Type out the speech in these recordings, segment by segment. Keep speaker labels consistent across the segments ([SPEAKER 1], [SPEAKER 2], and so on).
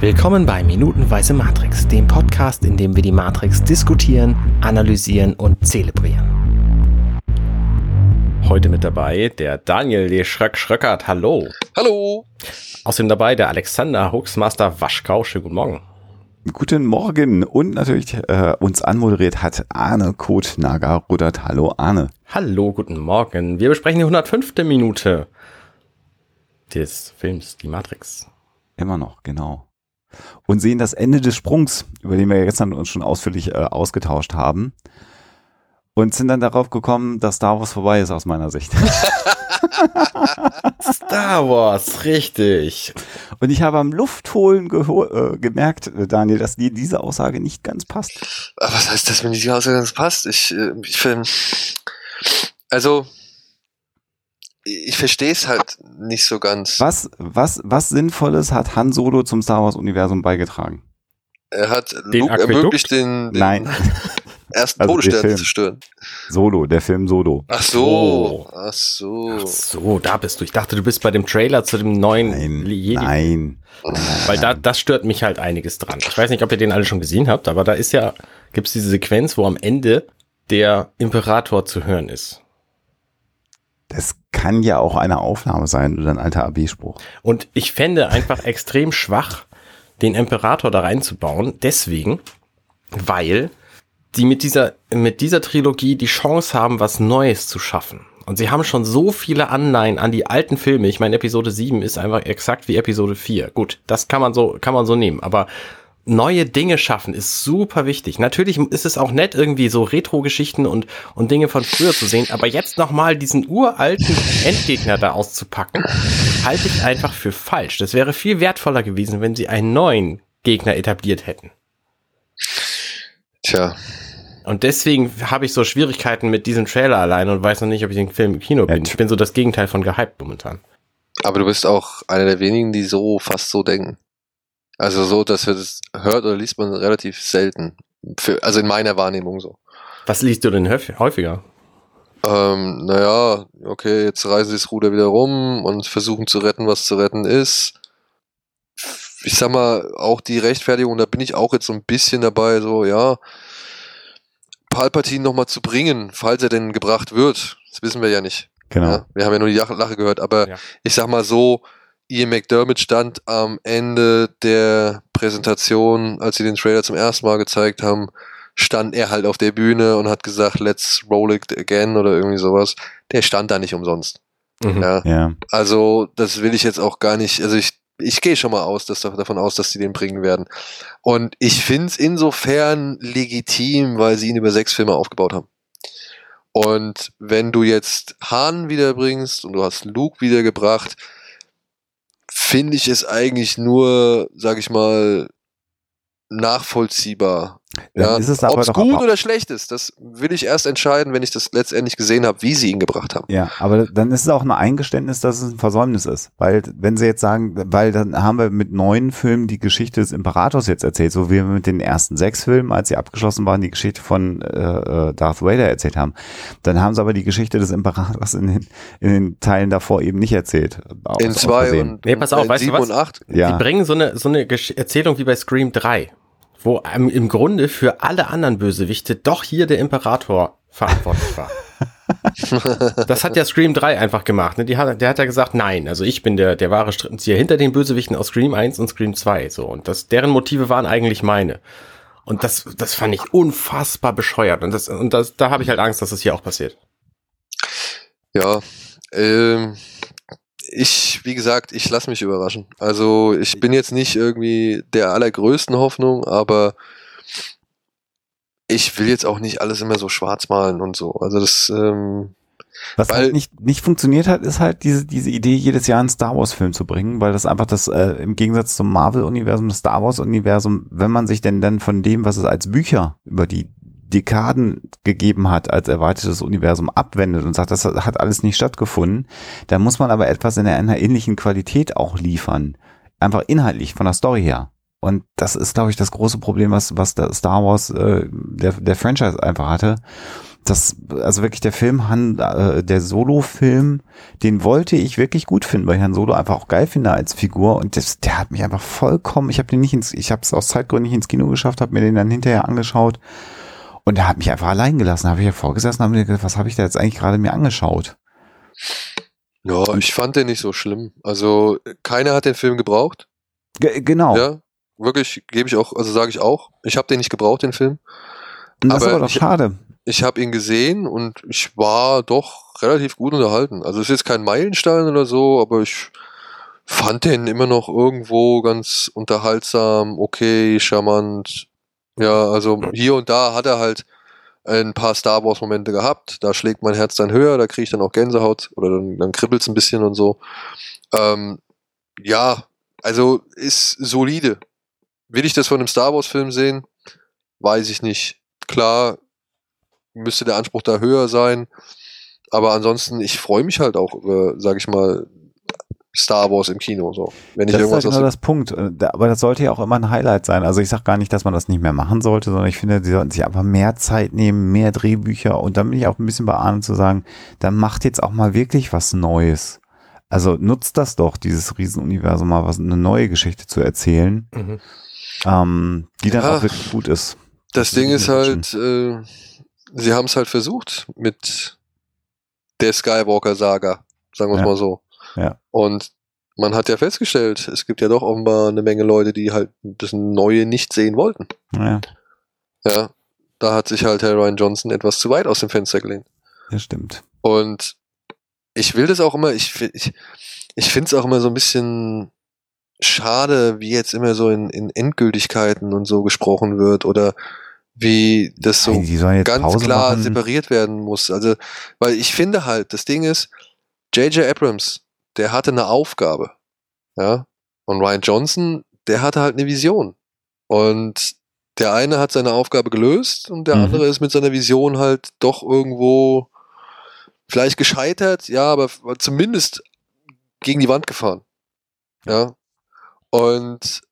[SPEAKER 1] Willkommen bei Minutenweise Matrix, dem Podcast, in dem wir die Matrix diskutieren, analysieren und zelebrieren. Heute mit dabei der Daniel de Schröck Schröckert. Hallo.
[SPEAKER 2] Hallo.
[SPEAKER 1] Außerdem dabei der Alexander Huxmaster Waschkau. Schönen guten Morgen.
[SPEAKER 3] Guten Morgen und natürlich äh, uns anmoderiert hat Arne Kotnager Rudert. Hallo Arne.
[SPEAKER 1] Hallo, guten Morgen. Wir besprechen die 105. Minute des Films Die Matrix.
[SPEAKER 3] Immer noch, genau. Und sehen das Ende des Sprungs, über den wir ja gestern uns schon ausführlich äh, ausgetauscht haben. Und sind dann darauf gekommen, dass Star Wars vorbei ist aus meiner Sicht.
[SPEAKER 1] Star Wars, richtig.
[SPEAKER 3] Und ich habe am Luftholen äh, gemerkt, äh, Daniel, dass dir diese Aussage nicht ganz passt.
[SPEAKER 2] Was heißt das, wenn diese Aussage ganz passt? Ich, äh, ich finde, also ich verstehe es halt nicht so ganz.
[SPEAKER 3] Was, was, was Sinnvolles hat Han Solo zum Star Wars Universum beigetragen?
[SPEAKER 2] Er hat den Luke Aquädukt? ermöglicht, den, den
[SPEAKER 3] Nein.
[SPEAKER 2] ersten also Todesstern zu stören.
[SPEAKER 3] Solo, der Film Solo.
[SPEAKER 2] Ach so, oh. ach so.
[SPEAKER 1] Ach so, da bist du. Ich dachte, du bist bei dem Trailer zu dem neuen
[SPEAKER 3] Nein, Jedi. Nein.
[SPEAKER 1] Weil da, das stört mich halt einiges dran. Ich weiß nicht, ob ihr den alle schon gesehen habt, aber da ist ja, gibt's diese Sequenz, wo am Ende der Imperator zu hören ist.
[SPEAKER 3] Das kann ja auch eine Aufnahme sein oder ein alter AB-Spruch.
[SPEAKER 1] Und ich fände einfach extrem schwach, den Imperator da reinzubauen. Deswegen, weil die mit dieser, mit dieser Trilogie die Chance haben, was Neues zu schaffen. Und sie haben schon so viele Anleihen an die alten Filme. Ich meine, Episode 7 ist einfach exakt wie Episode 4. Gut, das kann man so, kann man so nehmen. Aber neue Dinge schaffen ist super wichtig. Natürlich ist es auch nett, irgendwie so Retro-Geschichten und, und Dinge von früher zu sehen, aber jetzt nochmal diesen uralten Endgegner da auszupacken, halte ich einfach für falsch. Das wäre viel wertvoller gewesen, wenn sie einen neuen Gegner etabliert hätten.
[SPEAKER 2] Tja.
[SPEAKER 1] Und deswegen habe ich so Schwierigkeiten mit diesem Trailer allein und weiß noch nicht, ob ich den Film im Kino bin. Ich bin so das Gegenteil von gehypt momentan.
[SPEAKER 2] Aber du bist auch einer der wenigen, die so fast so denken. Also so, dass wir das hört oder liest man relativ selten. Für, also in meiner Wahrnehmung so.
[SPEAKER 1] Was liest du denn häufiger?
[SPEAKER 2] Ähm, naja, okay, jetzt reißen sie das Ruder wieder rum und versuchen zu retten, was zu retten ist. Ich sag mal, auch die Rechtfertigung, da bin ich auch jetzt so ein bisschen dabei, so, ja, Palpatine nochmal zu bringen, falls er denn gebracht wird. Das wissen wir ja nicht.
[SPEAKER 3] Genau.
[SPEAKER 2] Ja, wir haben ja nur die Lache gehört, aber ja. ich sag mal so, Ian McDermott stand am Ende der Präsentation, als sie den Trailer zum ersten Mal gezeigt haben, stand er halt auf der Bühne und hat gesagt, let's roll it again oder irgendwie sowas. Der stand da nicht umsonst.
[SPEAKER 3] Mhm.
[SPEAKER 2] Ja.
[SPEAKER 3] ja.
[SPEAKER 2] Also, das will ich jetzt auch gar nicht, also ich, ich gehe schon mal aus, dass, davon aus, dass sie den bringen werden. Und ich finde es insofern legitim, weil sie ihn über sechs Filme aufgebaut haben. Und wenn du jetzt Han wiederbringst und du hast Luke wiedergebracht, finde ich es eigentlich nur, sag ich mal, nachvollziehbar, ja, Ob es gut oder schlecht ist, das will ich erst entscheiden, wenn ich das letztendlich gesehen habe, wie sie ihn gebracht haben.
[SPEAKER 3] Ja, aber dann ist es auch ein Eingeständnis, dass es ein Versäumnis ist. Weil, wenn sie jetzt sagen, weil dann haben wir mit neuen Filmen die Geschichte des Imperators jetzt erzählt, so wie wir mit den ersten sechs Filmen, als sie abgeschlossen waren, die Geschichte von äh, äh Darth Vader erzählt haben. Dann haben sie aber die Geschichte des Imperators in den, in den Teilen davor eben nicht erzählt.
[SPEAKER 2] In zwei und,
[SPEAKER 1] nee, pass auf, weißt du was?
[SPEAKER 2] und acht.
[SPEAKER 1] Ja. Die bringen so eine, so eine Erzählung wie bei Scream 3 wo im Grunde für alle anderen Bösewichte doch hier der Imperator verantwortlich war. das hat ja Scream 3 einfach gemacht. Ne? Die hat, der hat ja gesagt, nein, also ich bin der, der wahre Strippenzieher hinter den Bösewichten aus Scream 1 und Scream 2. So. Und das, deren Motive waren eigentlich meine. Und das, das fand ich unfassbar bescheuert. Und, das, und das, da habe ich halt Angst, dass das hier auch passiert.
[SPEAKER 2] Ja, ähm, ich, wie gesagt, ich lasse mich überraschen. Also ich bin jetzt nicht irgendwie der allergrößten Hoffnung, aber ich will jetzt auch nicht alles immer so schwarz malen und so. Also das, ähm,
[SPEAKER 3] was halt nicht, nicht funktioniert hat, ist halt diese, diese Idee, jedes Jahr einen Star Wars-Film zu bringen, weil das einfach das, äh, im Gegensatz zum Marvel-Universum, das Star Wars-Universum, wenn man sich denn dann von dem, was es als Bücher über die Dekaden gegeben hat als erweitertes Universum abwendet und sagt, das hat alles nicht stattgefunden, dann muss man aber etwas in einer ähnlichen Qualität auch liefern. Einfach inhaltlich, von der Story her. Und das ist, glaube ich, das große Problem, was, was der Star Wars, äh, der, der Franchise einfach hatte. das, also wirklich der Film, Han, äh, der Solo-Film, den wollte ich wirklich gut finden, weil ich Han Solo einfach auch geil finde als Figur und das, der hat mich einfach vollkommen, ich habe den nicht ins, ich habe es aus Zeitgründen nicht ins Kino geschafft, habe mir den dann hinterher angeschaut und der hat mich einfach allein gelassen, habe ich ja vorgesessen, habe mir gedacht, was habe ich da jetzt eigentlich gerade mir angeschaut?
[SPEAKER 2] Ja, ich fand den nicht so schlimm. Also keiner hat den Film gebraucht.
[SPEAKER 3] G genau.
[SPEAKER 2] Ja, wirklich, gebe ich auch, also sage ich auch. Ich habe den nicht gebraucht, den Film.
[SPEAKER 3] und das ist
[SPEAKER 2] aber
[SPEAKER 3] aber doch
[SPEAKER 2] ich-
[SPEAKER 3] schade.
[SPEAKER 2] Ich habe ihn gesehen und ich war doch relativ gut unterhalten. Also es ist jetzt kein Meilenstein oder so, aber ich fand den immer noch irgendwo ganz unterhaltsam, okay, charmant. Ja, also hier und da hat er halt ein paar Star Wars Momente gehabt. Da schlägt mein Herz dann höher, da kriege ich dann auch Gänsehaut oder dann, dann kribbelt's ein bisschen und so. Ähm, ja, also ist solide. Will ich das von einem Star Wars Film sehen? Weiß ich nicht. Klar, müsste der Anspruch da höher sein. Aber ansonsten, ich freue mich halt auch über, sag ich mal, Star Wars im Kino. So. Wenn ich
[SPEAKER 3] Das ist halt
[SPEAKER 2] irgendwas
[SPEAKER 3] genau das Punkt. Äh, Aber das sollte ja auch immer ein Highlight sein. Also ich sage gar nicht, dass man das nicht mehr machen sollte, sondern ich finde, sie sollten sich einfach mehr Zeit nehmen, mehr Drehbücher und dann bin ich auch ein bisschen bei Arne zu sagen, dann macht jetzt auch mal wirklich was Neues. Also nutzt das doch, dieses Riesenuniversum mal was, eine neue Geschichte zu erzählen,
[SPEAKER 1] Mhm.
[SPEAKER 3] ähm, die dann
[SPEAKER 2] Ja.
[SPEAKER 3] auch wirklich gut ist.
[SPEAKER 2] Das
[SPEAKER 3] Das
[SPEAKER 2] Ding
[SPEAKER 3] ist
[SPEAKER 2] halt, äh, sie haben es halt versucht mit der Skywalker-Saga, sagen wir es
[SPEAKER 3] Ja.
[SPEAKER 2] mal so.
[SPEAKER 3] Ja.
[SPEAKER 2] Und man hat ja festgestellt, es gibt ja doch offenbar eine Menge Leute, die halt das Neue nicht sehen wollten.
[SPEAKER 3] Ja,
[SPEAKER 2] Ja, da hat sich halt Herr Ryan Johnson etwas zu weit aus dem Fenster gelehnt.
[SPEAKER 3] das stimmt.
[SPEAKER 2] Und ich will das auch immer, ich, ich, ich finde es auch immer so ein bisschen schade, wie jetzt immer so in, in Endgültigkeiten und so gesprochen wird oder wie das so
[SPEAKER 3] jetzt
[SPEAKER 2] ganz
[SPEAKER 3] Pause
[SPEAKER 2] klar
[SPEAKER 3] machen.
[SPEAKER 2] separiert werden muss. Also, weil ich finde halt, das Ding ist, J.J. Abrams, der hatte eine Aufgabe. Ja. Und Ryan Johnson, der hatte halt eine Vision. Und der eine hat seine Aufgabe gelöst und der
[SPEAKER 3] Mhm.
[SPEAKER 2] andere ist mit seiner Vision halt doch irgendwo vielleicht gescheitert, ja, aber zumindest gegen die Wand gefahren. Ja. Und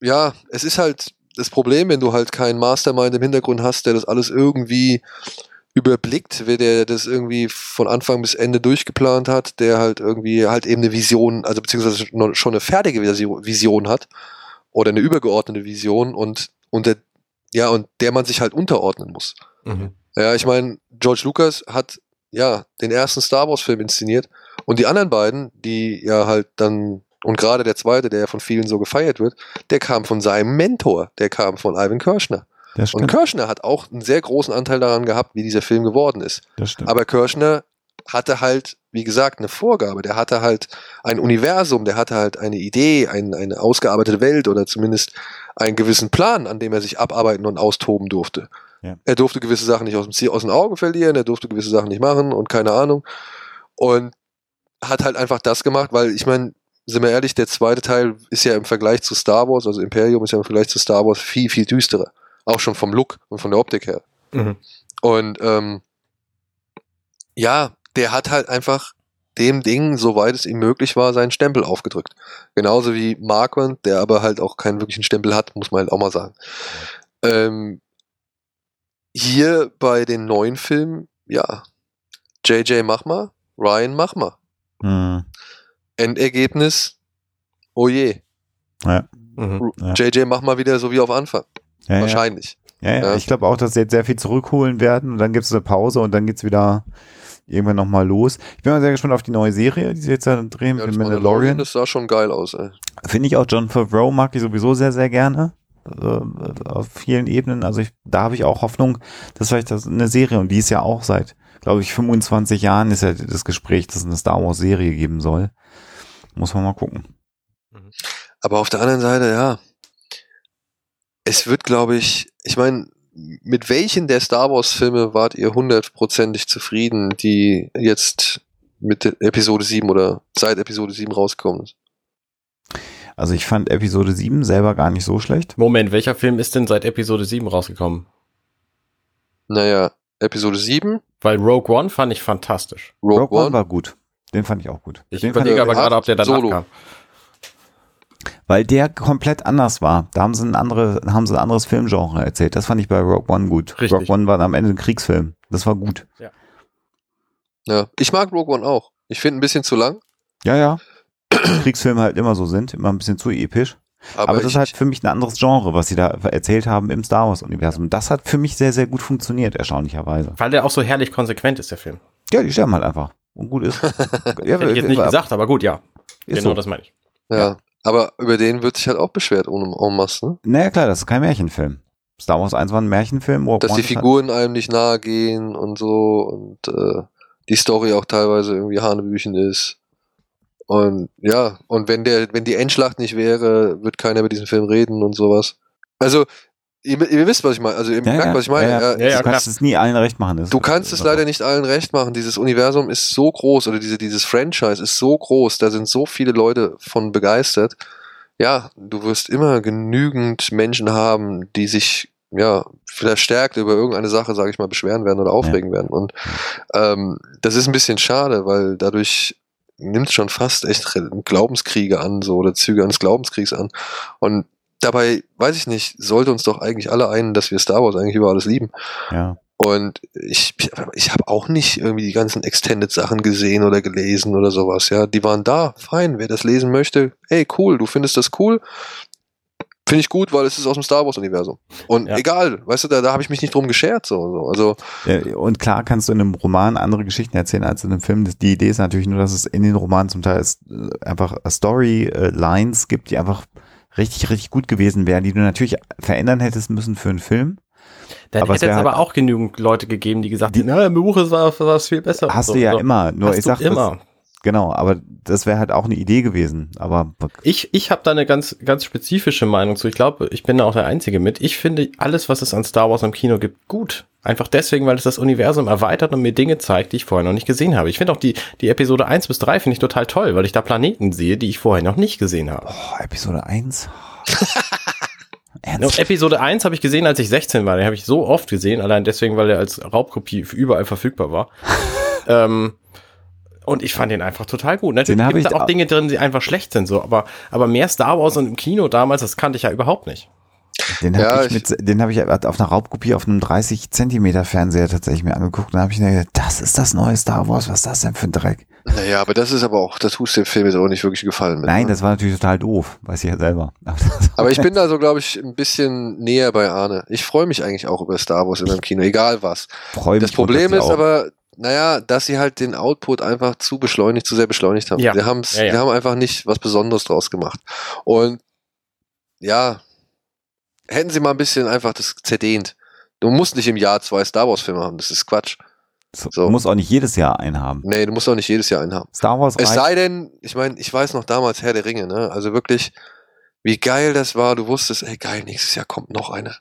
[SPEAKER 2] ja, es ist halt das Problem, wenn du halt keinen Mastermind im Hintergrund hast, der das alles irgendwie überblickt, wer der das irgendwie von Anfang bis Ende durchgeplant hat, der halt irgendwie halt eben eine Vision, also beziehungsweise schon eine fertige Visio- Vision hat oder eine übergeordnete Vision und unter ja und der man sich halt unterordnen muss.
[SPEAKER 1] Mhm.
[SPEAKER 2] Ja, ich meine, George Lucas hat ja den ersten Star Wars Film inszeniert und die anderen beiden, die ja halt dann und gerade der zweite, der ja von vielen so gefeiert wird, der kam von seinem Mentor, der kam von Ivan Kirschner. Und. Kirschner hat auch einen sehr großen Anteil daran gehabt, wie dieser Film geworden ist. Aber Kirschner hatte halt, wie gesagt, eine Vorgabe. Der hatte halt ein Universum, der hatte halt eine Idee, ein, eine ausgearbeitete Welt oder zumindest einen gewissen Plan, an dem er sich abarbeiten und austoben durfte.
[SPEAKER 3] Ja.
[SPEAKER 2] Er durfte gewisse Sachen nicht aus, dem aus den Augen verlieren, er durfte gewisse Sachen nicht machen und keine Ahnung. Und hat halt einfach das gemacht, weil ich meine, sind wir ehrlich, der zweite Teil ist ja im Vergleich zu Star Wars, also Imperium ist ja im Vergleich zu Star Wars viel, viel düsterer. Auch schon vom Look und von der Optik her.
[SPEAKER 1] Mhm.
[SPEAKER 2] Und ähm, ja, der hat halt einfach dem Ding, soweit es ihm möglich war, seinen Stempel aufgedrückt. Genauso wie Marquand, der aber halt auch keinen wirklichen Stempel hat, muss man halt auch mal sagen. Ähm, hier bei den neuen Filmen, ja, JJ mach mal, Ryan mach mal.
[SPEAKER 3] Hm.
[SPEAKER 2] Endergebnis, oh je.
[SPEAKER 1] Mhm.
[SPEAKER 3] Ja.
[SPEAKER 2] JJ mach mal wieder so wie auf Anfang.
[SPEAKER 3] Ja.
[SPEAKER 2] Wahrscheinlich.
[SPEAKER 3] Ja, ja.
[SPEAKER 2] Ja.
[SPEAKER 3] ich glaube auch, dass sie jetzt sehr viel zurückholen werden und dann gibt es eine Pause und dann geht's wieder irgendwann nochmal los. Ich bin mal sehr gespannt auf die neue Serie, die sie jetzt da drehen
[SPEAKER 2] Ja,
[SPEAKER 3] mit
[SPEAKER 2] Mandalorian,
[SPEAKER 3] Mandalorian.
[SPEAKER 2] das sah schon geil aus, ey.
[SPEAKER 3] Finde ich auch John Favreau mag ich sowieso sehr, sehr gerne. Äh, auf vielen Ebenen. Also ich, da habe ich auch Hoffnung, dass vielleicht das eine Serie, und die ist ja auch seit, glaube ich, 25 Jahren ist ja das Gespräch, dass es eine Star Wars Serie geben soll. Muss man mal gucken.
[SPEAKER 2] Aber auf der anderen Seite, ja, es wird, glaube ich, ich meine, mit welchen der Star Wars-Filme wart ihr hundertprozentig zufrieden, die jetzt mit Episode 7 oder seit Episode 7 rausgekommen ist?
[SPEAKER 3] Also ich fand Episode 7 selber gar nicht so schlecht.
[SPEAKER 1] Moment, welcher Film ist denn seit Episode 7 rausgekommen?
[SPEAKER 2] Naja, Episode 7,
[SPEAKER 1] Weil Rogue One fand ich fantastisch.
[SPEAKER 2] Rogue,
[SPEAKER 3] Rogue One
[SPEAKER 2] One,
[SPEAKER 3] war gut. Den fand ich auch gut.
[SPEAKER 1] Ich
[SPEAKER 3] Den fand
[SPEAKER 1] überlege aber gerade, ob der danach
[SPEAKER 2] Solo.
[SPEAKER 1] kam.
[SPEAKER 3] Weil der komplett anders war. Da haben sie ein, andere, haben sie ein anderes Filmgenre erzählt. Das fand ich bei Rogue One gut.
[SPEAKER 1] Richtig.
[SPEAKER 3] Rogue One war am Ende ein Kriegsfilm. Das war gut.
[SPEAKER 2] Ja. Ich mag Rogue One auch. Ich finde ein bisschen zu lang.
[SPEAKER 3] Ja, ja. Kriegsfilme halt immer so sind, immer ein bisschen zu episch.
[SPEAKER 2] Aber,
[SPEAKER 3] Aber, das ist halt für mich ein anderes Genre, was sie da erzählt haben im Star Wars-Universum. Das hat für mich sehr, sehr gut funktioniert, erstaunlicherweise.
[SPEAKER 1] Weil der auch so herrlich konsequent ist, der Film.
[SPEAKER 3] Ja, die sterben halt einfach. Und gut ist. ja,
[SPEAKER 1] Hätte ich jetzt nicht gesagt, aber gut, ja.
[SPEAKER 3] Ist
[SPEAKER 1] genau
[SPEAKER 3] so.
[SPEAKER 1] das meine ich.
[SPEAKER 2] ja. Aber über den wird sich halt auch beschwert ohne en masse, ne?
[SPEAKER 3] Naja, klar, das ist kein Märchenfilm. Star Wars 1 war ein Märchenfilm.
[SPEAKER 2] Dass die Figuren einem nicht nahe gehen und so und äh, die Story auch teilweise irgendwie Hanebüchen ist. Und ja, und wenn der, wenn die Endschlacht nicht wäre, wird keiner über diesen Film reden und sowas. Also, ihr, ihr wisst, was ich meine. Also ihr
[SPEAKER 3] Ja,
[SPEAKER 2] merkt,
[SPEAKER 3] ja,
[SPEAKER 2] was ich meine.
[SPEAKER 3] ja, ja.
[SPEAKER 2] Ja,
[SPEAKER 1] Ja, ja,
[SPEAKER 3] du kannst
[SPEAKER 1] klar.
[SPEAKER 3] es nie allen recht machen. Das
[SPEAKER 2] Du kannst es leider nicht allen recht machen. Dieses Universum ist so groß oder diese, dieses Franchise ist so groß, da sind so viele Leute von begeistert. Ja, du wirst immer genügend Menschen haben, die sich ja verstärkt über irgendeine Sache, sage ich mal, beschweren werden oder aufregen werden. Und ähm, das ist ein bisschen schade, weil dadurch nimmt schon fast echt Glaubenskriege an, so oder Züge eines Glaubenskriegs an. Und dabei, weiß ich nicht, sollte uns doch eigentlich alle einen, dass wir Star Wars eigentlich über alles lieben.
[SPEAKER 3] Ja.
[SPEAKER 2] Und ich, ich habe auch nicht irgendwie die ganzen Extended-Sachen gesehen oder gelesen oder sowas, ja. Die waren da, fein. Wer das lesen möchte, ey, cool, du findest das cool. Finde ich gut, weil es ist aus dem Star Wars-Universum. Und
[SPEAKER 1] Ja.
[SPEAKER 2] egal, weißt du, da, da habe ich mich nicht drum geschert. So, so. Also,
[SPEAKER 3] Ja, Und klar kannst du in einem Roman andere Geschichten erzählen als in einem Film. Die Idee ist natürlich nur, dass es in den Romanen zum Teil äh, einfach Story-Lines gibt, die einfach richtig, richtig gut gewesen wären, die du natürlich verändern hättest müssen für einen Film.
[SPEAKER 1] Dann
[SPEAKER 3] Aber es
[SPEAKER 1] hätte es
[SPEAKER 3] wär
[SPEAKER 1] aber
[SPEAKER 3] halt-
[SPEAKER 1] auch genügend Leute gegeben, die gesagt haben, na, im Buch ist war was viel besser.
[SPEAKER 3] Hast
[SPEAKER 1] So,
[SPEAKER 3] du ja
[SPEAKER 1] so.
[SPEAKER 3] immer. Nur
[SPEAKER 1] Hast
[SPEAKER 3] ich
[SPEAKER 1] du
[SPEAKER 3] sag
[SPEAKER 1] immer.
[SPEAKER 3] Das, genau, aber das wäre halt auch eine Idee gewesen. Aber
[SPEAKER 1] Ich, ich habe da eine ganz, ganz spezifische Meinung zu. Ich glaube, ich bin da auch der Einzige mit. Ich finde alles, was es an Star Wars im Kino gibt, gut. Einfach deswegen, weil es das Universum erweitert und mir Dinge zeigt, die ich vorher noch nicht gesehen habe. Ich finde auch die, die Episode 1 bis 3 finde ich total toll, weil ich da Planeten sehe, die ich vorher noch nicht gesehen habe.
[SPEAKER 3] oh, Episode 1.
[SPEAKER 1] Und
[SPEAKER 3] Ernsthaft?
[SPEAKER 1] Episode 1 habe ich gesehen, als ich 16 war. Den habe ich so oft gesehen, allein deswegen, weil er als Raubkopie überall verfügbar war. ähm, und ich fand den einfach total gut. Natürlich gibt
[SPEAKER 3] ich
[SPEAKER 1] da auch Dinge drin, die einfach schlecht sind, so, aber, aber mehr Star Wars und im Kino damals, das kannte ich ja überhaupt nicht.
[SPEAKER 3] Den
[SPEAKER 2] Ja,
[SPEAKER 3] habe ich,
[SPEAKER 2] ich-
[SPEAKER 3] mit, den hab ich auf einer Raubkopie auf einem 30 Zentimeter Fernseher tatsächlich mir angeguckt. Und dann habe ich mir gedacht, das ist das neue Star Wars. Was ist das denn für ein Dreck?
[SPEAKER 2] naja, aber das ist aber auch, das tust dem Film jetzt auch nicht wirklich gefallen mit.
[SPEAKER 3] Nein,
[SPEAKER 2] ne?
[SPEAKER 3] das war natürlich total doof. Weiß ich ja selber. Aber,
[SPEAKER 2] ich bin da so, glaube ich, ein bisschen näher bei Arne. Ich freue mich eigentlich auch über Star Wars in meinem Kino, egal was.
[SPEAKER 3] freu
[SPEAKER 2] Das Problem ist
[SPEAKER 3] auch.
[SPEAKER 2] aber, naja, dass sie halt den Output einfach zu beschleunigt, zu sehr beschleunigt haben.
[SPEAKER 1] Ja.
[SPEAKER 2] Wir, haben's,
[SPEAKER 1] Ja, ja.
[SPEAKER 2] wir haben einfach nicht was Besonderes draus gemacht. Und ja, hätten sie mal ein bisschen einfach das zerdehnt. Du musst nicht im Jahr zwei Star Wars Filme haben, das ist Quatsch.
[SPEAKER 3] So,
[SPEAKER 2] so.
[SPEAKER 3] Muss auch nicht jedes Jahr einen haben.
[SPEAKER 2] Nee, du musst auch nicht jedes Jahr einen haben.
[SPEAKER 3] Star Wars
[SPEAKER 2] Es sei denn, ich meine, ich weiß noch damals Herr der Ringe, ne? Also wirklich, wie geil das war. Du wusstest, ey geil, nächstes Jahr kommt noch eine.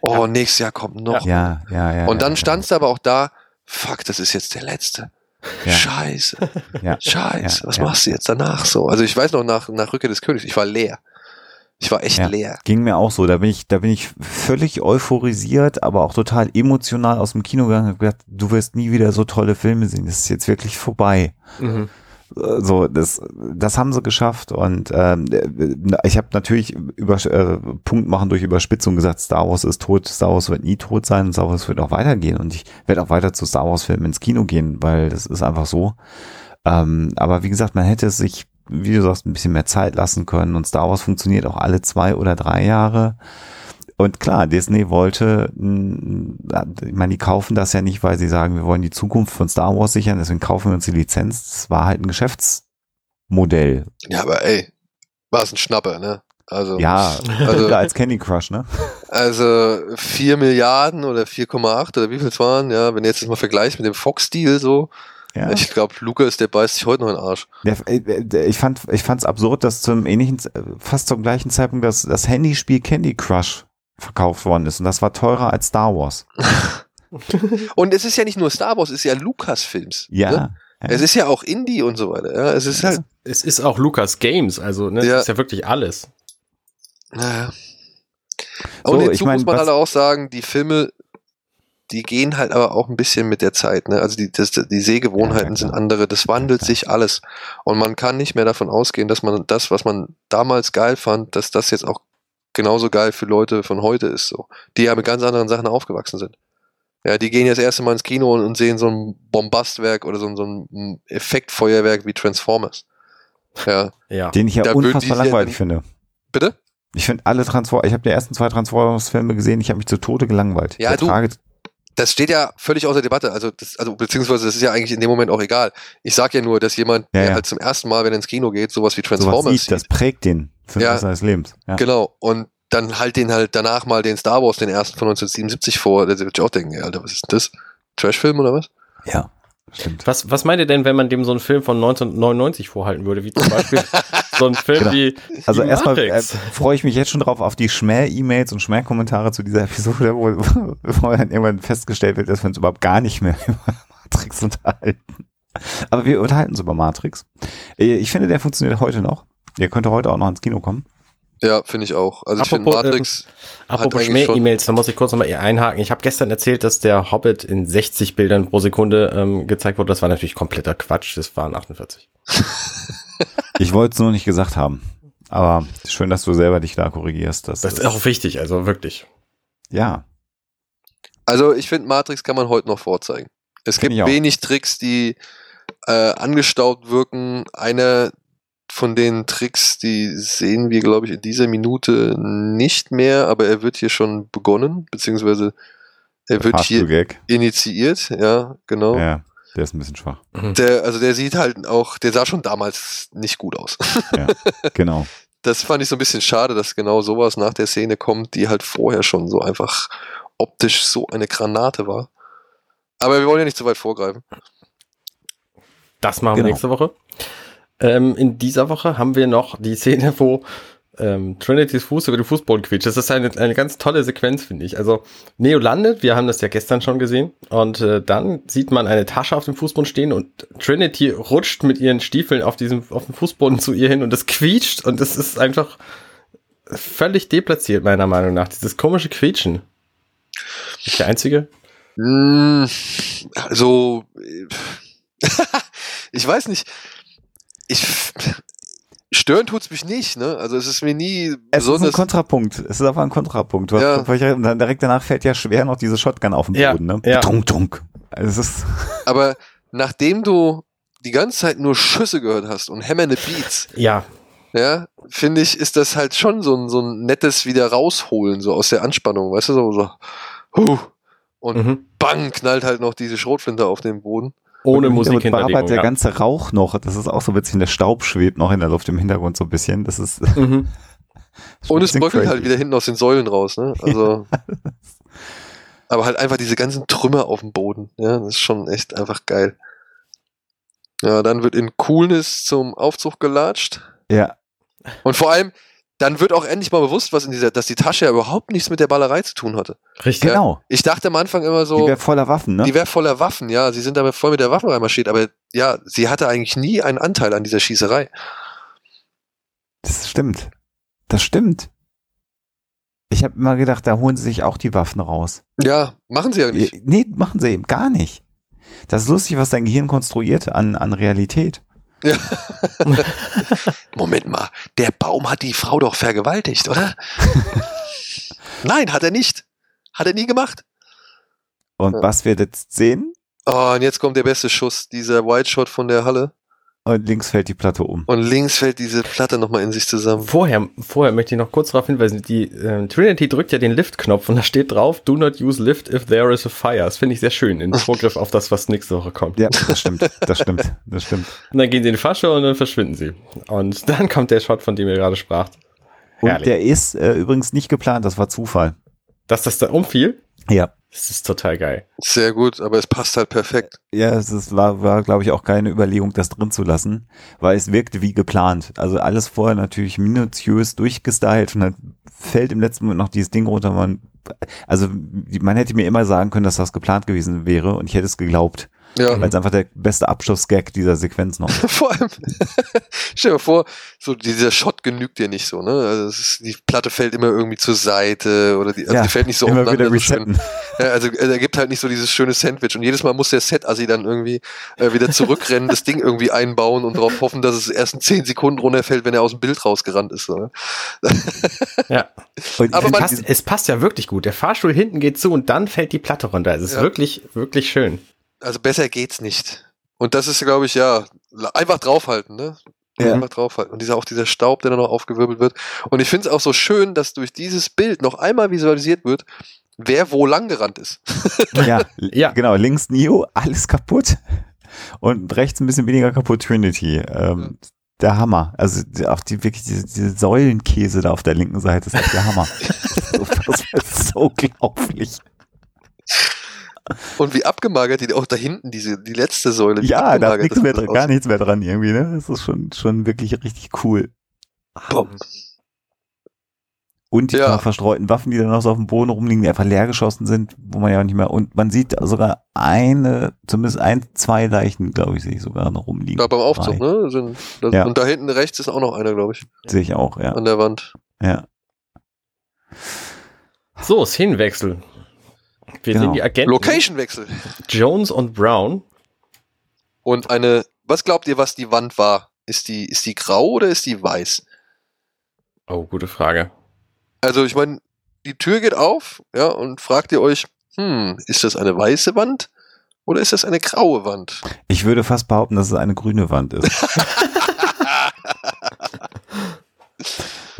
[SPEAKER 2] Oh, nächstes Jahr kommt noch.
[SPEAKER 3] Ja, ja, ja.
[SPEAKER 2] Und dann
[SPEAKER 3] ja,
[SPEAKER 2] standst du aber auch da, fuck, das ist jetzt der letzte.
[SPEAKER 3] Ja.
[SPEAKER 2] Scheiße,
[SPEAKER 3] Ja.
[SPEAKER 2] scheiße,
[SPEAKER 3] Ja,
[SPEAKER 2] was
[SPEAKER 3] ja.
[SPEAKER 2] machst du jetzt danach so? Also ich weiß noch, nach, nach Rückkehr des Königs, ich war leer. Ich war echt
[SPEAKER 3] Ja.
[SPEAKER 2] leer.
[SPEAKER 3] Ging mir auch so. Da bin ich, da bin ich völlig euphorisiert, aber auch total emotional aus dem Kino gegangen hab gedacht, du wirst nie wieder so tolle Filme sehen. Das ist jetzt wirklich vorbei.
[SPEAKER 1] Mhm.
[SPEAKER 3] Äh, So, das, das haben sie geschafft und ähm, ich habe natürlich über äh, Punkt machen durch Überspitzung gesagt, Star Wars ist tot, Star Wars wird nie tot sein und Star Wars wird auch weitergehen und ich werde auch weiter zu Star Wars Filmen ins Kino gehen, weil das ist einfach so. Ähm, aber wie gesagt, man hätte sich, wie du sagst, ein bisschen mehr Zeit lassen können und Star Wars funktioniert auch alle zwei oder drei Jahre. Und klar, Disney wollte, ich meine, die kaufen das ja nicht, weil sie sagen, wir wollen die Zukunft von Star Wars sichern, deswegen kaufen wir uns die Lizenz. Das war halt ein Geschäftsmodell.
[SPEAKER 2] Ja, aber ey, war es ein Schnapper, ne? Also,
[SPEAKER 3] Ja,
[SPEAKER 2] also,
[SPEAKER 3] als Candy Crush, ne?
[SPEAKER 2] also 4 Milliarden oder 4,8 oder wie viel es waren, ja, wenn du jetzt das mal vergleichst mit dem Fox-Deal so,
[SPEAKER 3] Ja.
[SPEAKER 2] ich glaube, Lukas, der beißt sich heute noch in den Arsch.
[SPEAKER 3] Der, äh, der, ich fand, ich fand's absurd, dass zum ähnlichen, äh, fast zum gleichen Zeitpunkt das, das Handyspiel Candy Crush verkauft worden ist und das war teurer als Star Wars.
[SPEAKER 2] Und es ist ja nicht nur Star Wars, es ist ja Lucasfilms.
[SPEAKER 3] Ja.
[SPEAKER 2] Ne?
[SPEAKER 3] ja.
[SPEAKER 2] Es ist ja auch Indie und so weiter. Ja, es ist halt,
[SPEAKER 1] Es ist auch Lucas Games, also ne,
[SPEAKER 2] Ja.
[SPEAKER 1] das ist ja wirklich alles.
[SPEAKER 2] naja.
[SPEAKER 3] So,
[SPEAKER 2] Und
[SPEAKER 3] ich
[SPEAKER 2] hinzu
[SPEAKER 3] mein,
[SPEAKER 2] muss man halt auch sagen, die Filme die gehen halt aber auch ein bisschen mit der Zeit. Ne? Also die, das, die Sehgewohnheiten
[SPEAKER 3] Ja,
[SPEAKER 2] sind andere, das wandelt sich alles. Und man kann nicht mehr davon ausgehen, dass man das, was man damals geil fand, dass das jetzt auch genauso geil für Leute von heute ist. So. Die ja mit ganz anderen Sachen aufgewachsen sind. Ja, die gehen jetzt das erste Mal ins Kino und, und sehen so ein Bombastwerk oder so, ein- so ein Effektfeuerwerk wie Transformers. Ja,
[SPEAKER 1] Ja.
[SPEAKER 3] Den ich ja
[SPEAKER 2] Da
[SPEAKER 3] unfassbar langweilig finde.
[SPEAKER 2] bitte?
[SPEAKER 3] Ich finde alle Transformers, ich habe die ersten zwei Transformers-Filme gesehen, ich habe mich zu Tode gelangweilt.
[SPEAKER 2] Ja,
[SPEAKER 3] Der
[SPEAKER 2] du- Das steht ja völlig außer Debatte. Also, das, also beziehungsweise das ist ja eigentlich in dem Moment auch egal. Ich sag ja nur, dass jemand,
[SPEAKER 3] Ja,
[SPEAKER 2] der
[SPEAKER 3] ja.
[SPEAKER 2] halt zum ersten Mal, wenn er ins Kino geht, sowas wie
[SPEAKER 3] sowas
[SPEAKER 2] Transformers
[SPEAKER 3] sieht, das prägt den für
[SPEAKER 2] Ja.
[SPEAKER 3] Seines Lebens. Ja.
[SPEAKER 2] Genau. Und dann halt den halt danach mal den Star Wars, den ersten von 1977 vor. Da würde ich auch denken, Alter, was ist denn das? Trashfilm oder was?
[SPEAKER 3] ja, stimmt.
[SPEAKER 1] Was, was meint ihr denn, wenn man dem so einen Film von 1999 vorhalten würde, wie zum Beispiel so ein Film
[SPEAKER 3] Genau.
[SPEAKER 1] wie
[SPEAKER 3] Also erstmal äh, freue ich mich jetzt schon drauf auf die Schmäh-E-Mails und Schmäh-Kommentare zu dieser Episode, wo, wo dann irgendwann festgestellt wird, dass wir uns überhaupt gar nicht mehr über Matrix unterhalten. Aber wir unterhalten uns über Matrix. Äh, Ich finde, der funktioniert heute noch. Der könnte heute auch noch ins Kino kommen.
[SPEAKER 2] Ja, finde ich auch. Also ich finde
[SPEAKER 1] Apropos,
[SPEAKER 2] Matrix.
[SPEAKER 1] Apropos
[SPEAKER 2] eigentlich schon-
[SPEAKER 1] Schmäh-E-Mails, da muss ich kurz nochmal einhaken. Ich habe gestern erzählt, dass der Hobbit in 60 Bildern pro Sekunde ähm, gezeigt wurde. Das war natürlich kompletter Quatsch. Das waren 48.
[SPEAKER 3] Ich wollte es nur nicht gesagt haben. Aber schön, dass du selber dich da korrigierst. Das,
[SPEAKER 1] Das ist auch wichtig, also wirklich.
[SPEAKER 3] ja,
[SPEAKER 2] Also ich finde, Matrix kann man heute noch vorzeigen. Es
[SPEAKER 3] Find
[SPEAKER 2] gibt wenig Tricks, die äh, angestaubt wirken. Einer von den Tricks, die sehen wir, glaube ich, in dieser Minute nicht mehr, aber er wird hier schon begonnen, beziehungsweise er wird hier initiiert, ja, genau.
[SPEAKER 3] Ja, der ist ein bisschen schwach.
[SPEAKER 2] Der, also der sieht halt auch, der sah schon damals nicht gut aus.
[SPEAKER 3] Genau.
[SPEAKER 2] Das fand ich so ein bisschen schade, dass genau sowas nach der Szene kommt, die halt vorher schon so einfach optisch so eine Granate war. Aber wir wollen ja nicht zu weit vorgreifen.
[SPEAKER 1] Das machen
[SPEAKER 3] Genau.
[SPEAKER 1] wir nächste Woche. Ähm, in dieser Woche haben wir noch die Szene, wo ähm, Trinity's Fuß über den Fußboden quietscht. Das ist eine, eine ganz tolle Sequenz, finde ich. Also Neo landet, wir haben das ja gestern schon gesehen, und äh, dann sieht man eine Tasche auf dem Fußboden stehen und Trinity rutscht mit ihren Stiefeln auf diesem auf dem Fußboden zu ihr hin und es quietscht und es ist einfach völlig deplatziert, meiner Meinung nach. Dieses komische Quietschen. Bin ich der Einzige?
[SPEAKER 2] Mm, Also, äh, ich weiß nicht. Ich, stören tut's mich nicht, ne? Also es ist mir nie
[SPEAKER 3] Es ist ein. Kontrapunkt. Es ist einfach ein Kontrapunkt. Du hast-
[SPEAKER 2] Ja.
[SPEAKER 3] dann direkt danach fällt ja schwer noch diese Shotgun auf den
[SPEAKER 1] Ja,
[SPEAKER 3] Boden. Ne?
[SPEAKER 1] ja.
[SPEAKER 3] Tunk, tunk. Also es ist,
[SPEAKER 2] aber nachdem du die ganze Zeit nur Schüsse gehört hast und hämmernde Beats,
[SPEAKER 1] Ja,
[SPEAKER 2] ja, finde ich, ist das halt schon so ein, so ein nettes wieder rausholen, so aus der Anspannung, weißt du, so, so huh, und
[SPEAKER 1] mhm.
[SPEAKER 2] bang, knallt halt noch diese Schrotflinte auf den Boden.
[SPEAKER 1] Ohne
[SPEAKER 3] Und
[SPEAKER 1] Musik
[SPEAKER 3] Hintergrund
[SPEAKER 1] hinterlegen.
[SPEAKER 3] wabert der
[SPEAKER 1] Ja.
[SPEAKER 3] ganze Rauch noch. Das ist auch so witzig. Der Staub schwebt noch in der Luft im Hintergrund so ein bisschen. Das ist.
[SPEAKER 1] Mhm.
[SPEAKER 2] Und es bröckelt halt wieder hinten aus den Säulen raus, ne? Also. aber halt einfach diese ganzen Trümmer auf dem Boden. Ja, das ist schon echt einfach geil. Ja, dann wird in Coolness zum Aufzug gelatscht.
[SPEAKER 3] Ja,
[SPEAKER 2] Und vor allem, dann wird auch endlich mal bewusst, was in dieser, dass die Tasche ja überhaupt nichts mit der Ballerei zu tun hatte.
[SPEAKER 1] Richtig.
[SPEAKER 3] genau.
[SPEAKER 2] Ich dachte am Anfang immer so,
[SPEAKER 3] Die wäre voller Waffen, ne?
[SPEAKER 2] die wäre voller Waffen, ja. Sie sind aber voll mit der Waffe reinmarschiert, aber ja, sie hatte eigentlich nie einen Anteil an dieser Schießerei.
[SPEAKER 3] Das stimmt. Das stimmt. Ich habe immer gedacht, da holen sie sich auch die Waffen raus.
[SPEAKER 2] Ja, machen sie ja nicht.
[SPEAKER 3] Nee, machen sie eben gar nicht. Das ist lustig, was dein Gehirn konstruiert an, an Realität.
[SPEAKER 2] Ja. Moment mal, der Baum hat die Frau doch vergewaltigt, oder? Nein, hat er nicht. Hat er nie gemacht.
[SPEAKER 3] Und
[SPEAKER 2] Ja.
[SPEAKER 3] was wir jetzt sehen,
[SPEAKER 2] Oh, und jetzt kommt der beste Schuss, dieser White Shot von der Halle.
[SPEAKER 3] Und links fällt die Platte um.
[SPEAKER 2] Und links fällt diese Platte nochmal in sich zusammen.
[SPEAKER 1] Vorher, vorher möchte ich noch kurz darauf hinweisen, die äh, Trinity drückt ja den Lift-Knopf und da steht drauf, do not use lift if there is a fire. Das finde ich sehr schön, in Vorgriff auf das, was nächste Woche kommt.
[SPEAKER 3] Ja, das stimmt, das stimmt, das stimmt.
[SPEAKER 1] Und dann gehen sie in die Fasche und dann verschwinden sie. Und dann kommt der Shot, von dem ihr gerade spracht.
[SPEAKER 3] Und
[SPEAKER 1] Herrlich.
[SPEAKER 3] der ist äh, übrigens nicht geplant, das war Zufall.
[SPEAKER 1] Dass das da umfiel,
[SPEAKER 3] Ja.
[SPEAKER 1] das ist total geil.
[SPEAKER 2] Sehr gut, aber es passt halt perfekt.
[SPEAKER 3] Ja, es ist, war, war glaube ich, auch keine Überlegung, das drin zu lassen, weil es wirkte wie geplant. Also alles vorher natürlich minutiös durchgestylt und dann fällt im letzten Moment noch dieses Ding runter. Man, also man hätte mir immer sagen können, dass das geplant gewesen wäre und ich hätte es geglaubt.
[SPEAKER 2] Ja.
[SPEAKER 3] Weil es einfach der beste Abschlussgag dieser Sequenz noch ist.
[SPEAKER 2] Vor allem, stell dir mal vor, so dieser Shot genügt dir nicht so, ne? Also ist, die Platte fällt immer irgendwie zur Seite oder die, also
[SPEAKER 3] Ja,
[SPEAKER 2] die fällt nicht so
[SPEAKER 3] Immer wieder
[SPEAKER 2] so schön.
[SPEAKER 3] resetten.
[SPEAKER 2] Ja, also äh, er gibt halt nicht so dieses schöne Sandwich und jedes Mal muss der Set-Assi dann irgendwie äh, wieder zurückrennen, das Ding irgendwie einbauen und darauf hoffen, dass es erst in 10 Sekunden runterfällt, wenn er aus dem Bild rausgerannt ist. So, ne?
[SPEAKER 1] Ja.
[SPEAKER 3] Und
[SPEAKER 2] Aber man-
[SPEAKER 1] Passt, es passt ja wirklich gut. Der Fahrstuhl hinten geht zu und dann fällt die Platte runter. Es ist
[SPEAKER 2] Ja.
[SPEAKER 1] wirklich, wirklich schön.
[SPEAKER 2] Also besser geht's nicht. Und das ist, glaube ich, ja, einfach draufhalten, ne?
[SPEAKER 3] Ja.
[SPEAKER 2] Einfach draufhalten. Und dieser, auch dieser Staub, der dann noch aufgewirbelt wird. Und ich finde es auch so schön, dass durch dieses Bild noch einmal visualisiert wird, wer wo lang gerannt ist.
[SPEAKER 3] Ja,
[SPEAKER 1] Ja.
[SPEAKER 3] genau. Links Neo, alles kaputt. Und rechts ein bisschen weniger kaputt Trinity. Ähm, Der Hammer. Also auch die wirklich diese, diese Säulenkäse da auf der linken Seite ist echt der Hammer. so, das ist so unglaublich.
[SPEAKER 2] Und wie abgemagert die auch da hinten, diese, die letzte Säule.
[SPEAKER 3] Ja, da ist
[SPEAKER 2] abgemagert
[SPEAKER 3] nichts
[SPEAKER 2] das
[SPEAKER 3] mehr dran, gar nichts mehr dran irgendwie, ne? Das ist schon, schon wirklich richtig cool.
[SPEAKER 2] Bom.
[SPEAKER 3] Und die
[SPEAKER 2] Ja.
[SPEAKER 3] paar verstreuten Waffen, die dann noch so auf dem Boden rumliegen, die einfach leer geschossen sind, wo man ja auch nicht mehr, und man sieht sogar eine, zumindest ein, zwei Leichen, glaube ich, sehe ich sogar noch rumliegen.
[SPEAKER 2] Da beim Aufzug,
[SPEAKER 3] Drei.
[SPEAKER 2] ne? Sind, das,
[SPEAKER 3] Ja.
[SPEAKER 2] Und da hinten rechts ist auch noch einer, glaube ich,
[SPEAKER 3] Sehe ich auch, ja.
[SPEAKER 2] an der Wand.
[SPEAKER 3] ja.
[SPEAKER 1] So, Szenenwechsel. Wir
[SPEAKER 3] Genau.
[SPEAKER 1] sehen die Agenten
[SPEAKER 2] Location-Wechsel.
[SPEAKER 1] Jones und Brown.
[SPEAKER 2] Und eine, was glaubt ihr, was die Wand war? Ist die, ist die grau oder ist die weiß?
[SPEAKER 1] Oh, gute Frage.
[SPEAKER 2] Also ich meine, die Tür geht auf, ja, und fragt ihr euch, hm, ist das eine weiße Wand oder ist das eine graue Wand?
[SPEAKER 3] Ich würde fast behaupten, dass es eine grüne Wand ist.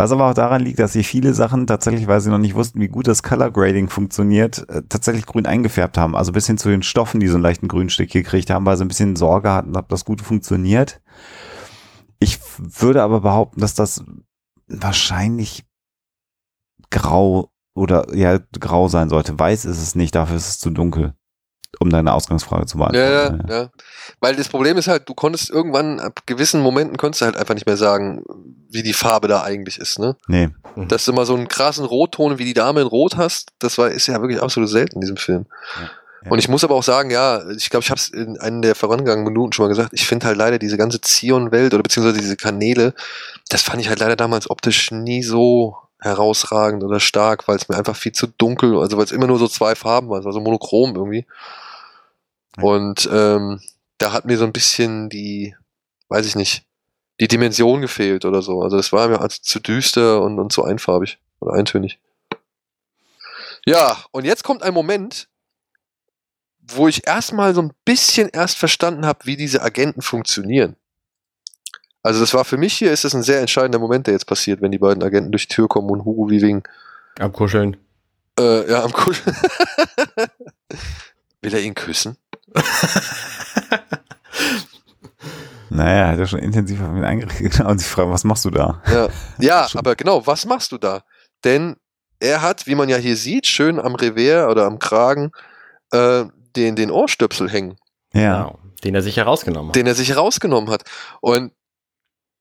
[SPEAKER 3] Was aber auch daran liegt, dass sie viele Sachen tatsächlich, weil sie noch nicht wussten, wie gut das Color Grading funktioniert, äh, tatsächlich grün eingefärbt haben. Also bis hin zu den Stoffen, die so einen leichten Grünstich gekriegt haben, weil sie ein bisschen Sorge hatten, ob das gut funktioniert. Ich würde aber behaupten, dass das wahrscheinlich grau oder ja, grau sein sollte. Weiß ist es nicht, dafür ist es zu dunkel. Um deine Ausgangsfrage zu
[SPEAKER 2] Ja, ja,
[SPEAKER 3] beantworten.
[SPEAKER 2] ja. Weil das Problem ist halt, du konntest irgendwann, ab gewissen Momenten konntest du halt einfach nicht mehr sagen, wie die Farbe da eigentlich ist, ne?
[SPEAKER 3] Nee.
[SPEAKER 2] Dass du mal so einen krassen Rotton wie die Dame in Rot hast, das war, ist ja wirklich absolut selten in diesem Film.
[SPEAKER 3] Ja.
[SPEAKER 2] Und ich muss aber auch sagen, ja, ich glaube, ich habe es in einen der vorangegangenen Minuten schon mal gesagt, ich finde halt leider diese ganze Zion-Welt oder beziehungsweise diese Kanäle, das fand ich halt leider damals optisch nie so herausragend oder stark, weil es mir einfach viel zu dunkel, also weil es immer nur so zwei Farben war, also monochrom irgendwie. Und ähm, da hat mir so ein bisschen die, weiß ich nicht, die Dimension gefehlt oder so. Also es war mir als zu düster und, und zu einfarbig oder eintönig. Ja, und jetzt kommt ein Moment, wo ich erstmal so ein bisschen erst verstanden habe, wie diese Agenten funktionieren. Also das war für mich hier, ist das ein sehr entscheidender Moment, der jetzt passiert, wenn die beiden Agenten durch die Tür kommen und Hugo Weaving
[SPEAKER 1] Am Kuscheln.
[SPEAKER 2] äh, ja, am Kusch. Will er ihn küssen?
[SPEAKER 3] Naja, hat er schon intensiv auf ihn eingeredet und sich fragen, was machst du da?
[SPEAKER 2] Ja, ja aber genau, was machst du da? Denn er hat, wie man ja hier sieht, schön am Revers oder am Kragen äh, den, den Ohrstöpsel hängen,
[SPEAKER 3] Ja.
[SPEAKER 1] Genau. Den er sich herausgenommen hat.
[SPEAKER 2] den er sich herausgenommen hat. Und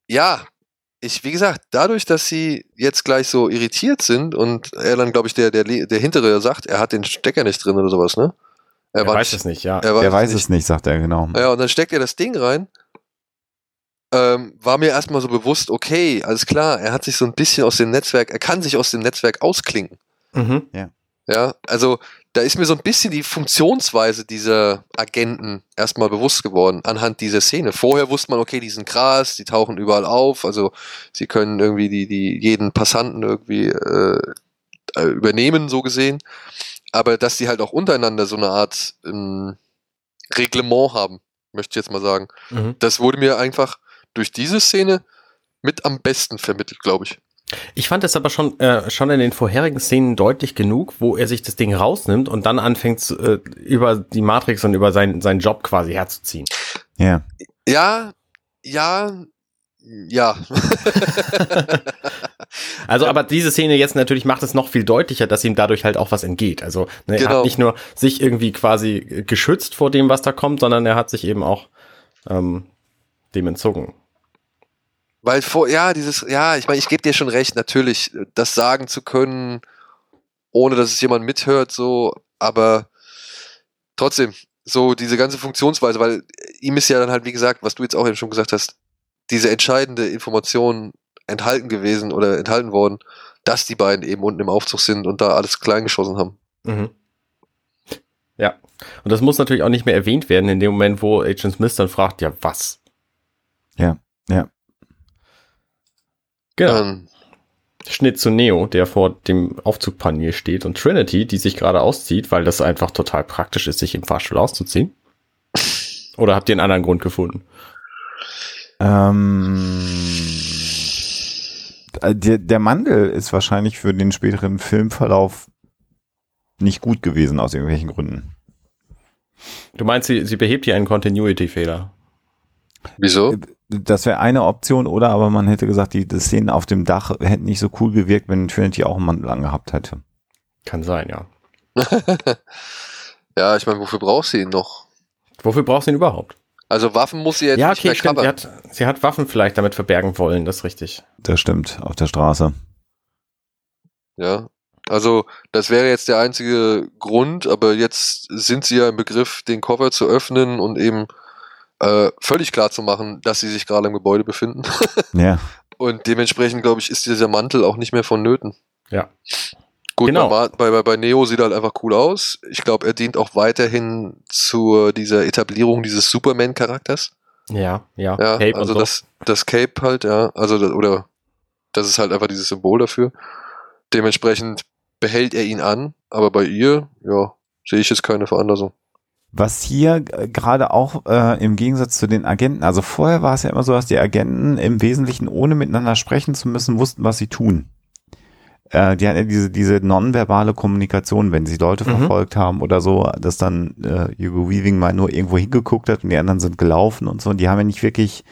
[SPEAKER 2] ja, ich, wie gesagt, dadurch, dass sie jetzt gleich so irritiert sind und er dann, glaube ich, der, der, der hintere sagt, er hat den Stecker nicht drin oder sowas, ne?
[SPEAKER 1] er
[SPEAKER 2] war
[SPEAKER 1] weiß
[SPEAKER 2] nicht-
[SPEAKER 1] es nicht, ja.
[SPEAKER 2] Er,
[SPEAKER 3] Er weiß es nicht, sagt er, genau.
[SPEAKER 2] Ja, und dann steckt er das Ding rein. Ähm, war mir erstmal so bewusst, okay, alles klar, er hat sich so ein bisschen aus dem Netzwerk, er kann sich aus dem Netzwerk ausklinken.
[SPEAKER 1] Mhm.
[SPEAKER 2] Ja, also da ist mir so ein bisschen die Funktionsweise dieser Agenten erstmal bewusst geworden anhand dieser Szene. Vorher wusste man, okay, die sind krass, die tauchen überall auf, also sie können irgendwie die, die jeden Passanten irgendwie äh, äh, übernehmen, so gesehen. Aber dass die halt auch untereinander so eine Art ähm, Reglement haben, möchte ich jetzt mal sagen.
[SPEAKER 1] Mhm.
[SPEAKER 2] Das wurde mir einfach durch diese Szene mit am besten vermittelt, glaube ich.
[SPEAKER 1] Ich fand es aber schon, äh, schon in den vorherigen Szenen deutlich genug, wo er sich das Ding rausnimmt und dann anfängt, äh, über die Matrix und über sein, seinen Job quasi herzuziehen.
[SPEAKER 3] Ja.
[SPEAKER 2] Ja, ja, ja.
[SPEAKER 1] Also, aber diese Szene jetzt natürlich macht es noch viel deutlicher, dass ihm dadurch halt auch was entgeht. Also, ne, er
[SPEAKER 2] Genau.
[SPEAKER 1] hat nicht nur sich irgendwie quasi geschützt vor dem, was da kommt, sondern er hat sich eben auch ähm, dem entzogen.
[SPEAKER 2] Weil vor, ja, dieses, ja, ich meine, ich gebe dir schon recht, natürlich, das sagen zu können, ohne dass es jemand mithört, so, aber trotzdem, so diese ganze Funktionsweise, weil ihm ist ja dann halt, wie gesagt, was du jetzt auch eben schon gesagt hast, diese entscheidende Information enthalten gewesen oder enthalten worden, dass die beiden eben unten im Aufzug sind und da alles klein geschossen haben.
[SPEAKER 1] Mhm. Ja. Und das muss natürlich auch nicht mehr erwähnt werden in dem Moment, wo Agent Smith dann fragt, ja, was?
[SPEAKER 3] Ja, ja.
[SPEAKER 1] Genau.
[SPEAKER 2] Ähm,
[SPEAKER 1] Schnitt zu Neo, der vor dem Aufzugpanier steht und Trinity, die sich gerade auszieht, weil das einfach total praktisch ist, sich im Fahrstuhl auszuziehen. Oder habt ihr einen anderen Grund gefunden?
[SPEAKER 3] Ähm, äh, der, der Mandel ist wahrscheinlich für den späteren Filmverlauf nicht gut gewesen aus irgendwelchen Gründen.
[SPEAKER 1] Du meinst, sie, sie behebt hier einen Continuity-Fehler.
[SPEAKER 2] wieso?
[SPEAKER 3] Das wäre eine Option, oder aber man hätte gesagt, die, die Szenen auf dem Dach hätten nicht so cool gewirkt, wenn Trinity auch einen Mantel angehabt hätte.
[SPEAKER 1] Kann sein, ja.
[SPEAKER 2] ja, ich meine, wofür brauchst du ihn noch?
[SPEAKER 1] Wofür brauchst du ihn überhaupt?
[SPEAKER 2] Also Waffen muss sie jetzt
[SPEAKER 1] ja,
[SPEAKER 2] nicht
[SPEAKER 1] okay,
[SPEAKER 2] mehr
[SPEAKER 1] stimmt. Sie hat, sie hat Waffen vielleicht damit verbergen wollen, das ist richtig.
[SPEAKER 3] Das stimmt, auf der Straße.
[SPEAKER 2] Ja. Also, das wäre jetzt der einzige Grund, aber jetzt sind sie ja im Begriff, den Koffer zu öffnen und eben äh, völlig klar zu machen, dass sie sich gerade im Gebäude befinden.
[SPEAKER 3] Ja.
[SPEAKER 2] Und dementsprechend, glaube ich, ist dieser Mantel auch nicht mehr vonnöten.
[SPEAKER 1] Ja.
[SPEAKER 2] Gut,
[SPEAKER 1] Genau.
[SPEAKER 2] bei, bei, bei, Neo sieht er halt einfach cool aus. Ich glaube, er dient auch weiterhin zu dieser Etablierung dieses Superman-Charakters.
[SPEAKER 1] Ja, ja.
[SPEAKER 2] Ja,
[SPEAKER 1] Cape
[SPEAKER 2] also
[SPEAKER 1] und so.
[SPEAKER 2] das, das Cape halt, ja, also das, oder das ist halt einfach dieses Symbol dafür. Dementsprechend behält er ihn an, aber bei ihr, ja, sehe ich jetzt keine Veranlassung.
[SPEAKER 3] Was hier äh, gerade auch äh, im Gegensatz zu den Agenten, also vorher war es ja immer so, dass die Agenten im Wesentlichen ohne miteinander sprechen zu müssen, wussten, was sie tun. Äh, die hatten ja diese, diese nonverbale Kommunikation, wenn sie Leute
[SPEAKER 1] Mhm.
[SPEAKER 3] verfolgt haben oder so, dass dann äh, Hugo Weaving mal nur irgendwo hingeguckt hat und die anderen sind gelaufen und so. Und die haben ja nicht wirklich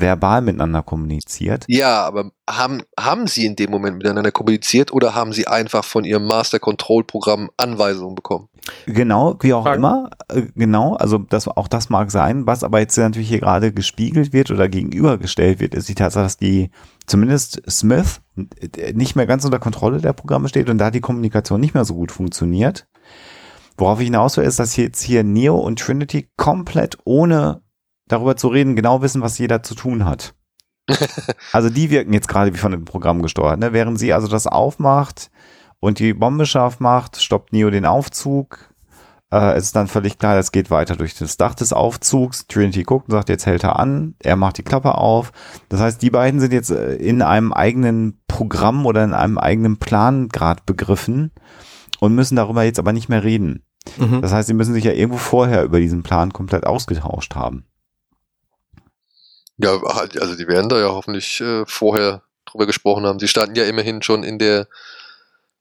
[SPEAKER 3] verbal miteinander kommuniziert.
[SPEAKER 2] Ja, aber haben, haben sie in dem Moment miteinander kommuniziert oder haben sie einfach von ihrem Master Control Programm Anweisungen bekommen?
[SPEAKER 3] Genau, wie auch
[SPEAKER 1] Fragen.
[SPEAKER 3] immer. Äh, Genau, also das, auch das mag sein. Was aber jetzt natürlich hier gerade gespiegelt wird oder gegenübergestellt wird, ist die Tatsache, dass die zumindest Smith äh, nicht mehr ganz unter Kontrolle der Programme steht und da die Kommunikation nicht mehr so gut funktioniert. Worauf ich hinaus will, ist, dass jetzt hier Neo und Trinity komplett ohne darüber zu reden, genau wissen, was jeder zu tun hat. Also die wirken jetzt gerade wie von dem Programm gesteuert. Ne? Während sie also das aufmacht und die Bombe scharf macht, stoppt Neo den Aufzug. Äh, es ist dann völlig klar, es geht weiter durch das Dach des Aufzugs. Trinity guckt und sagt, jetzt hält er an. Er macht die Klappe auf. Das heißt, die beiden sind jetzt äh, in einem eigenen Programm oder in einem eigenen Plan gerade begriffen und müssen darüber jetzt aber nicht mehr reden.
[SPEAKER 1] Mhm.
[SPEAKER 3] Das heißt, sie müssen sich ja irgendwo vorher über diesen Plan komplett ausgetauscht haben.
[SPEAKER 2] Ja, halt, also die werden da ja hoffentlich äh, vorher drüber gesprochen haben. Sie standen ja immerhin schon in der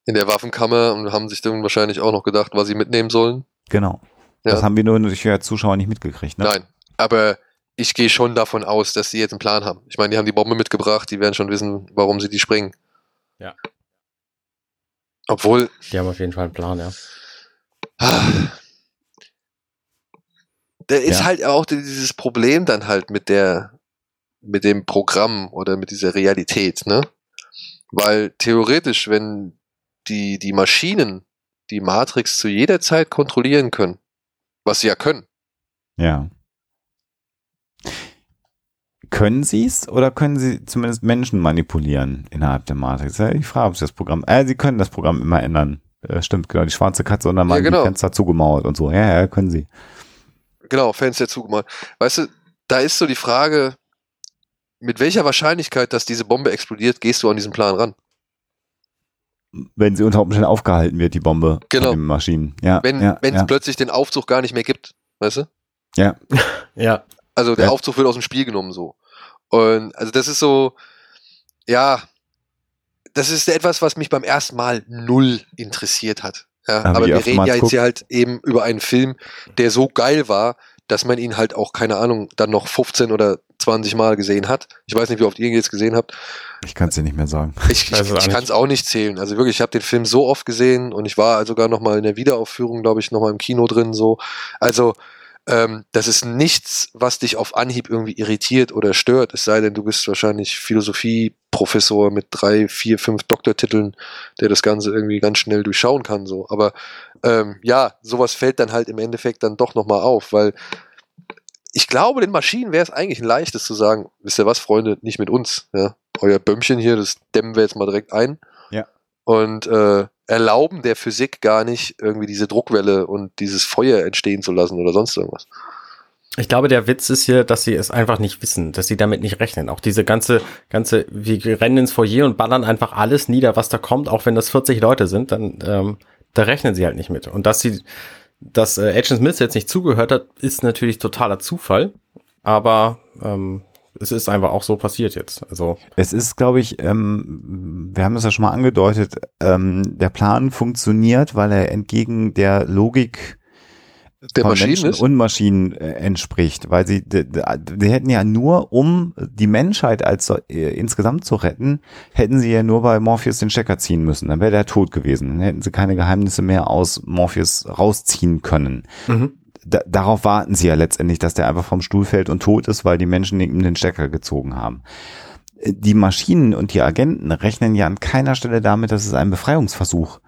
[SPEAKER 2] in der Waffenkammer und haben sich dann wahrscheinlich auch noch gedacht, was sie mitnehmen sollen.
[SPEAKER 3] Genau.
[SPEAKER 2] Ja.
[SPEAKER 3] Das haben wir nur durch die Zuschauer nicht mitgekriegt. Ne?
[SPEAKER 2] Nein, aber ich gehe schon davon aus, dass sie jetzt einen Plan haben. Ich meine, die haben die Bombe mitgebracht, die werden schon wissen, warum sie die sprengen.
[SPEAKER 1] Ja.
[SPEAKER 2] Obwohl,
[SPEAKER 1] Die haben auf jeden Fall einen Plan, ja.
[SPEAKER 2] da ist
[SPEAKER 3] Ja.
[SPEAKER 2] halt auch dieses Problem dann halt mit der, mit dem Programm oder mit dieser Realität, ne? Weil theoretisch, wenn die, die Maschinen die Matrix zu jeder Zeit kontrollieren können, was sie ja können,
[SPEAKER 3] Ja. Können sie es oder können sie zumindest Menschen manipulieren innerhalb der Matrix? Ja, ich frage, ob sie das Programm. Äh, sie können das Programm immer ändern. Äh, stimmt, genau. Die schwarze Katze und dann mal
[SPEAKER 2] genau.
[SPEAKER 3] die Fenster zugemauert und so. Ja, ja, können sie.
[SPEAKER 2] genau, Fenster zugemacht. Weißt du, da ist so die Frage, mit welcher Wahrscheinlichkeit, dass diese Bombe explodiert, gehst du an diesen Plan ran?
[SPEAKER 3] Wenn sie unter Umständen aufgehalten wird, die Bombe
[SPEAKER 2] Genau.
[SPEAKER 3] den Maschinen. Ja,
[SPEAKER 2] Wenn
[SPEAKER 3] ja,
[SPEAKER 2] wenn es
[SPEAKER 3] ja.
[SPEAKER 2] plötzlich den Aufzug gar nicht mehr gibt, weißt du?
[SPEAKER 3] ja.
[SPEAKER 1] Ja,
[SPEAKER 2] Also der
[SPEAKER 3] Ja.
[SPEAKER 2] Aufzug wird aus dem Spiel genommen so. Und also das ist so, ja, das ist etwas, was mich beim ersten Mal null interessiert hat. Ja,
[SPEAKER 3] Aber
[SPEAKER 2] wir reden ja jetzt
[SPEAKER 3] guckt.
[SPEAKER 2] hier halt eben über einen Film, der so geil war, dass man ihn halt auch, keine Ahnung, dann noch 15 oder 20 Mal gesehen hat. Ich weiß nicht, wie oft ihr ihn jetzt gesehen habt.
[SPEAKER 3] Ich kann es dir nicht mehr sagen.
[SPEAKER 2] Ich, ich, ich
[SPEAKER 1] nicht.
[SPEAKER 2] kann es auch nicht zählen. Also wirklich, ich habe den Film so oft gesehen und ich war sogar noch mal in der Wiederaufführung, glaube ich, noch mal im Kino drin. So, also ähm, das ist nichts, was dich auf Anhieb irgendwie irritiert oder stört, es sei denn, du bist wahrscheinlich Philosophie-Professor mit drei, vier, fünf Doktortiteln, der das Ganze irgendwie ganz schnell durchschauen kann, so. Aber ähm, ja, sowas fällt dann halt im Endeffekt dann doch nochmal auf, weil ich glaube, den Maschinen wäre es eigentlich ein leichtes zu sagen, wisst ihr was, Freunde, nicht mit uns, ja. Euer Bömmchen hier, das dämmen wir jetzt mal direkt ein.
[SPEAKER 3] Ja.
[SPEAKER 2] Und äh, erlauben der Physik gar nicht, irgendwie diese Druckwelle und dieses Feuer entstehen zu lassen oder sonst irgendwas.
[SPEAKER 1] Ich glaube, der Witz ist hier, dass sie es einfach nicht wissen, dass sie damit nicht rechnen. Auch diese ganze, ganze, wir rennen ins Foyer und ballern einfach alles nieder, was da kommt, auch wenn das 40 Leute sind, dann ähm, da rechnen sie halt nicht mit. Und dass sie, dass äh, Agent Smith jetzt nicht zugehört hat, ist natürlich totaler Zufall. Aber ähm, es ist einfach auch so passiert jetzt. Also
[SPEAKER 3] Es ist, glaube ich, ähm, wir haben es ja schon mal angedeutet, ähm, der Plan funktioniert, weil er entgegen der Logik
[SPEAKER 2] Der Maschinen
[SPEAKER 3] Menschen
[SPEAKER 2] ist?
[SPEAKER 3] und Maschinen äh, entspricht, weil sie, die, hätten ja nur, um die Menschheit als äh, insgesamt zu retten, hätten sie ja nur bei Morpheus den Stecker ziehen müssen. Dann wäre der tot gewesen. Dann hätten sie keine Geheimnisse mehr aus Morpheus rausziehen können.
[SPEAKER 1] mhm.
[SPEAKER 3] Da, darauf warten sie ja letztendlich, dass der einfach vom Stuhl fällt und tot ist, weil die Menschen ihm den Stecker gezogen haben. Äh, Die Maschinen und die Agenten rechnen ja an keiner Stelle damit, dass es einen Befreiungsversuch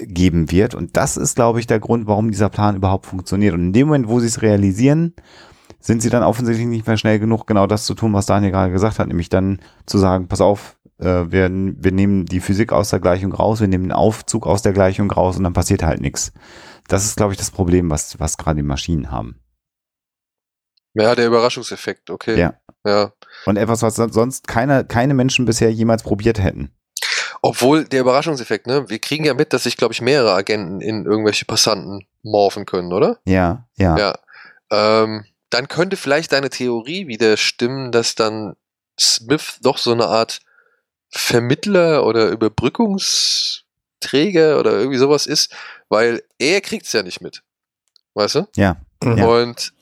[SPEAKER 3] geben wird. Und das ist, glaube ich, der Grund, warum dieser Plan überhaupt funktioniert. Und in dem Moment, wo sie es realisieren, sind sie dann offensichtlich nicht mehr schnell genug, genau das zu tun, was Daniel gerade gesagt hat, nämlich dann zu sagen, pass auf, äh, wir, wir nehmen die Physik aus der Gleichung raus, wir nehmen den Aufzug aus der Gleichung raus und dann passiert halt nichts. Das ist, glaube ich, das Problem, was, was gerade die Maschinen haben.
[SPEAKER 2] Ja, der Überraschungseffekt, okay.
[SPEAKER 3] Ja.
[SPEAKER 2] ja.
[SPEAKER 3] Und etwas, was sonst keine, keine Menschen bisher jemals probiert hätten.
[SPEAKER 2] Obwohl der Überraschungseffekt, ne? Wir kriegen ja mit, dass sich, glaube ich, mehrere Agenten in irgendwelche Passanten morphen können, oder?
[SPEAKER 3] Ja, ja.
[SPEAKER 2] Ja. Ähm, dann könnte vielleicht deine Theorie wieder stimmen, dass dann Smith doch so eine Art Vermittler oder Überbrückungsträger oder irgendwie sowas ist, weil er kriegt's ja nicht mit. Weißt du?
[SPEAKER 3] Ja.
[SPEAKER 1] Mhm.
[SPEAKER 3] Ja.
[SPEAKER 2] Und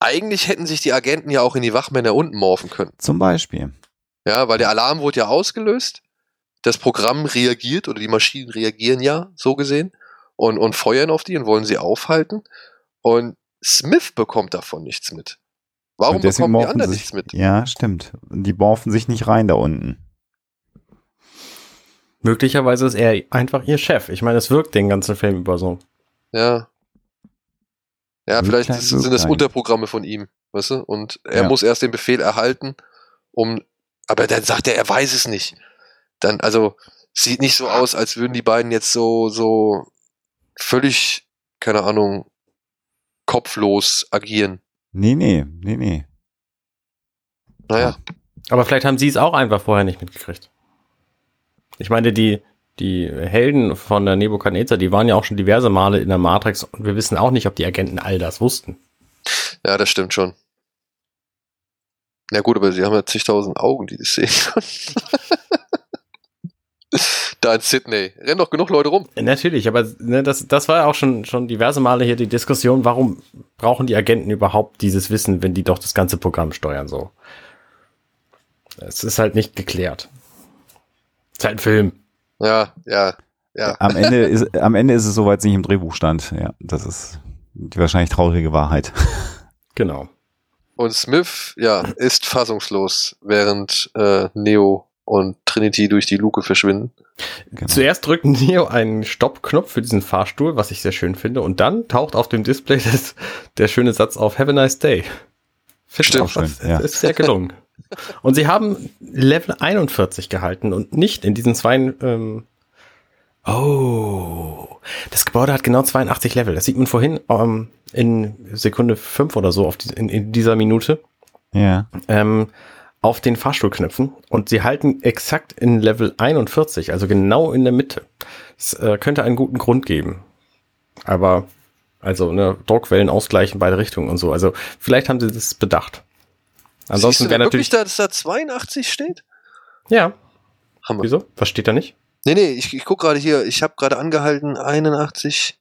[SPEAKER 2] eigentlich hätten sich die Agenten ja auch in die Wachmänner unten morphen können.
[SPEAKER 3] Zum Beispiel.
[SPEAKER 2] Ja, weil der Alarm wurde ja ausgelöst. Das Programm reagiert oder die Maschinen reagieren ja, so gesehen, und, und feuern auf die und wollen sie aufhalten. Und Smith bekommt davon nichts mit. Warum bekommen die anderen
[SPEAKER 3] sich,
[SPEAKER 2] nichts mit?
[SPEAKER 3] Ja, stimmt. Die morphen sich nicht rein da unten.
[SPEAKER 1] möglicherweise ist er einfach ihr Chef. Ich meine, es wirkt den ganzen Film über so.
[SPEAKER 2] Ja. Ja,
[SPEAKER 3] Wird
[SPEAKER 2] vielleicht ist,
[SPEAKER 3] wird
[SPEAKER 2] sind das. Unterprogramme von ihm, weißt du? Und er
[SPEAKER 3] Ja.
[SPEAKER 2] muss erst den Befehl erhalten, um, aber dann sagt er, er weiß es nicht. Dann, also, sieht nicht so aus, als würden die beiden jetzt so, so völlig, keine Ahnung, kopflos agieren.
[SPEAKER 3] Nee, nee, nee, nee.
[SPEAKER 2] Naja,
[SPEAKER 1] Aber vielleicht haben sie es auch einfach vorher nicht mitgekriegt. Ich meine, die, die Helden von der Nebuchadnezzar, die waren ja auch schon diverse Male in der Matrix und wir wissen auch nicht, ob die Agenten all das wussten.
[SPEAKER 2] ja, das stimmt schon. Ja gut, aber sie haben ja zigtausend Augen, die das sehen. da in Sydney. Rennen doch genug Leute rum.
[SPEAKER 1] Natürlich, aber ne, das, das war ja auch schon, schon diverse Male hier die Diskussion, warum brauchen die Agenten überhaupt dieses Wissen, wenn die doch das ganze Programm steuern so. Es ist halt nicht geklärt. Es ist halt ein Film.
[SPEAKER 2] Ja, ja, ja.
[SPEAKER 3] Am Ende ist, am Ende ist es soweit nicht im Drehbuch stand. Ja, das ist die wahrscheinlich traurige Wahrheit.
[SPEAKER 1] Genau.
[SPEAKER 2] Und Smith, ja, ist fassungslos, während äh, Neo und Trinity durch die Luke verschwinden.
[SPEAKER 3] Genau.
[SPEAKER 1] Zuerst drückt Neo einen Stoppknopf für diesen Fahrstuhl, was ich sehr schön finde, und dann taucht auf dem Display das, der schöne Satz auf Have a nice day. Find
[SPEAKER 2] Stimmt.
[SPEAKER 1] auch, das
[SPEAKER 3] Schön, ja.
[SPEAKER 1] ist sehr gelungen. und sie haben Level 41 gehalten und nicht in diesen zwei. Ähm, oh, das Gebäude hat genau 82 Level. Das sieht man vorhin ähm, in Sekunde 5 oder so auf die, in, in dieser Minute
[SPEAKER 3] Ja.
[SPEAKER 1] ähm, auf den Fahrstuhlknöpfen und sie halten exakt in Level 41, also genau in der Mitte. Es äh, könnte einen guten Grund geben. Aber, also, ne, Druckwellen ausgleichen beide Richtungen und so. Also, vielleicht haben sie das bedacht.
[SPEAKER 2] Siehst
[SPEAKER 1] Ansonsten
[SPEAKER 2] du
[SPEAKER 1] wäre natürlich.
[SPEAKER 2] da, dass da 82 steht?
[SPEAKER 1] Ja,
[SPEAKER 2] Hammer.
[SPEAKER 1] wieso? Was steht da nicht?
[SPEAKER 2] Nee, nee, ich, ich guck gerade hier, ich habe gerade angehalten, 81,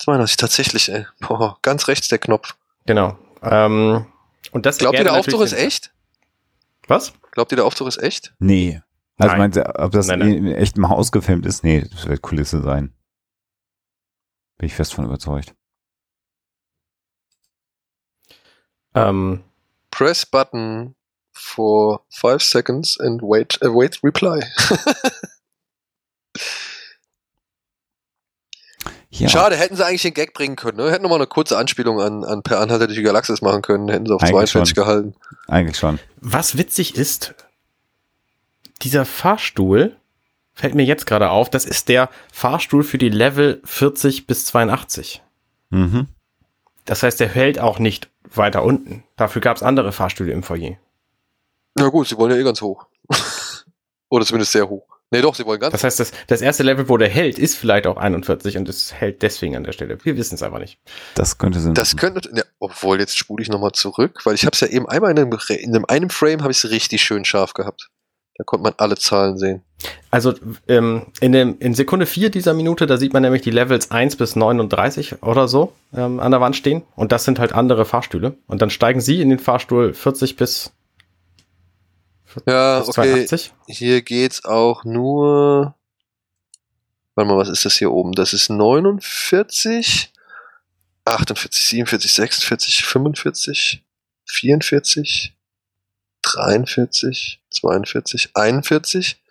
[SPEAKER 2] 82, tatsächlich, ey. Boah, ganz rechts der Knopf.
[SPEAKER 1] Genau. Ähm, und das
[SPEAKER 2] Glaubt ihr, der Aufzug ist echt?
[SPEAKER 1] Was?
[SPEAKER 2] Glaubt ihr, der Aufzug ist echt?
[SPEAKER 3] Nee. Also
[SPEAKER 1] Nein.
[SPEAKER 3] meinst du, ob das
[SPEAKER 1] Nein, nein.
[SPEAKER 3] in echtem Haus gefilmt ist? Nee, das wird Kulisse sein. Bin ich fest von überzeugt.
[SPEAKER 1] Ähm,
[SPEAKER 2] Press button for five seconds and wait, uh, wait reply.
[SPEAKER 3] Ja,
[SPEAKER 2] Schade, hätten sie eigentlich den Gag bringen können. Ne? Hätten noch mal eine kurze Anspielung an, an Per Anhalter durch die Galaxis machen können. Hätten sie auf
[SPEAKER 3] Eigentlich
[SPEAKER 2] 42
[SPEAKER 3] schon.
[SPEAKER 2] gehalten.
[SPEAKER 3] eigentlich schon.
[SPEAKER 1] was witzig ist, dieser Fahrstuhl fällt mir jetzt gerade auf, das ist der Fahrstuhl für die Level 40 bis 82.
[SPEAKER 3] Mhm.
[SPEAKER 1] Das heißt, der hält auch nicht weiter unten. Dafür gab es andere Fahrstühle im Foyer.
[SPEAKER 2] Na gut, sie wollen ja eh ganz hoch. Oder zumindest sehr hoch. Nee, doch, sie wollen ganz
[SPEAKER 1] Das heißt, das, das erste Level, wo der hält, ist vielleicht auch 41 und es hält deswegen an der Stelle. Wir wissen es einfach nicht.
[SPEAKER 3] Das könnte Sinn
[SPEAKER 2] Das
[SPEAKER 3] machen.
[SPEAKER 2] könnte, ja, obwohl jetzt spule ich nochmal zurück, weil ich habe es ja eben einmal in einem, in einem, einem Frame habe ich es richtig schön scharf gehabt. Da konnte man alle Zahlen sehen.
[SPEAKER 1] Also ähm, in, dem, in Sekunde 4 dieser Minute, da sieht man nämlich die Levels 1 bis 39 oder so ähm, an der Wand stehen. Und das sind halt andere Fahrstühle. Und dann steigen sie in den Fahrstuhl 40 bis,
[SPEAKER 2] Ja, okay.
[SPEAKER 1] 82.
[SPEAKER 2] Hier geht's auch nur. Warte mal, was ist das hier oben? Das ist 49, 48, 47, 46, 45, 44, 43, 42, 41.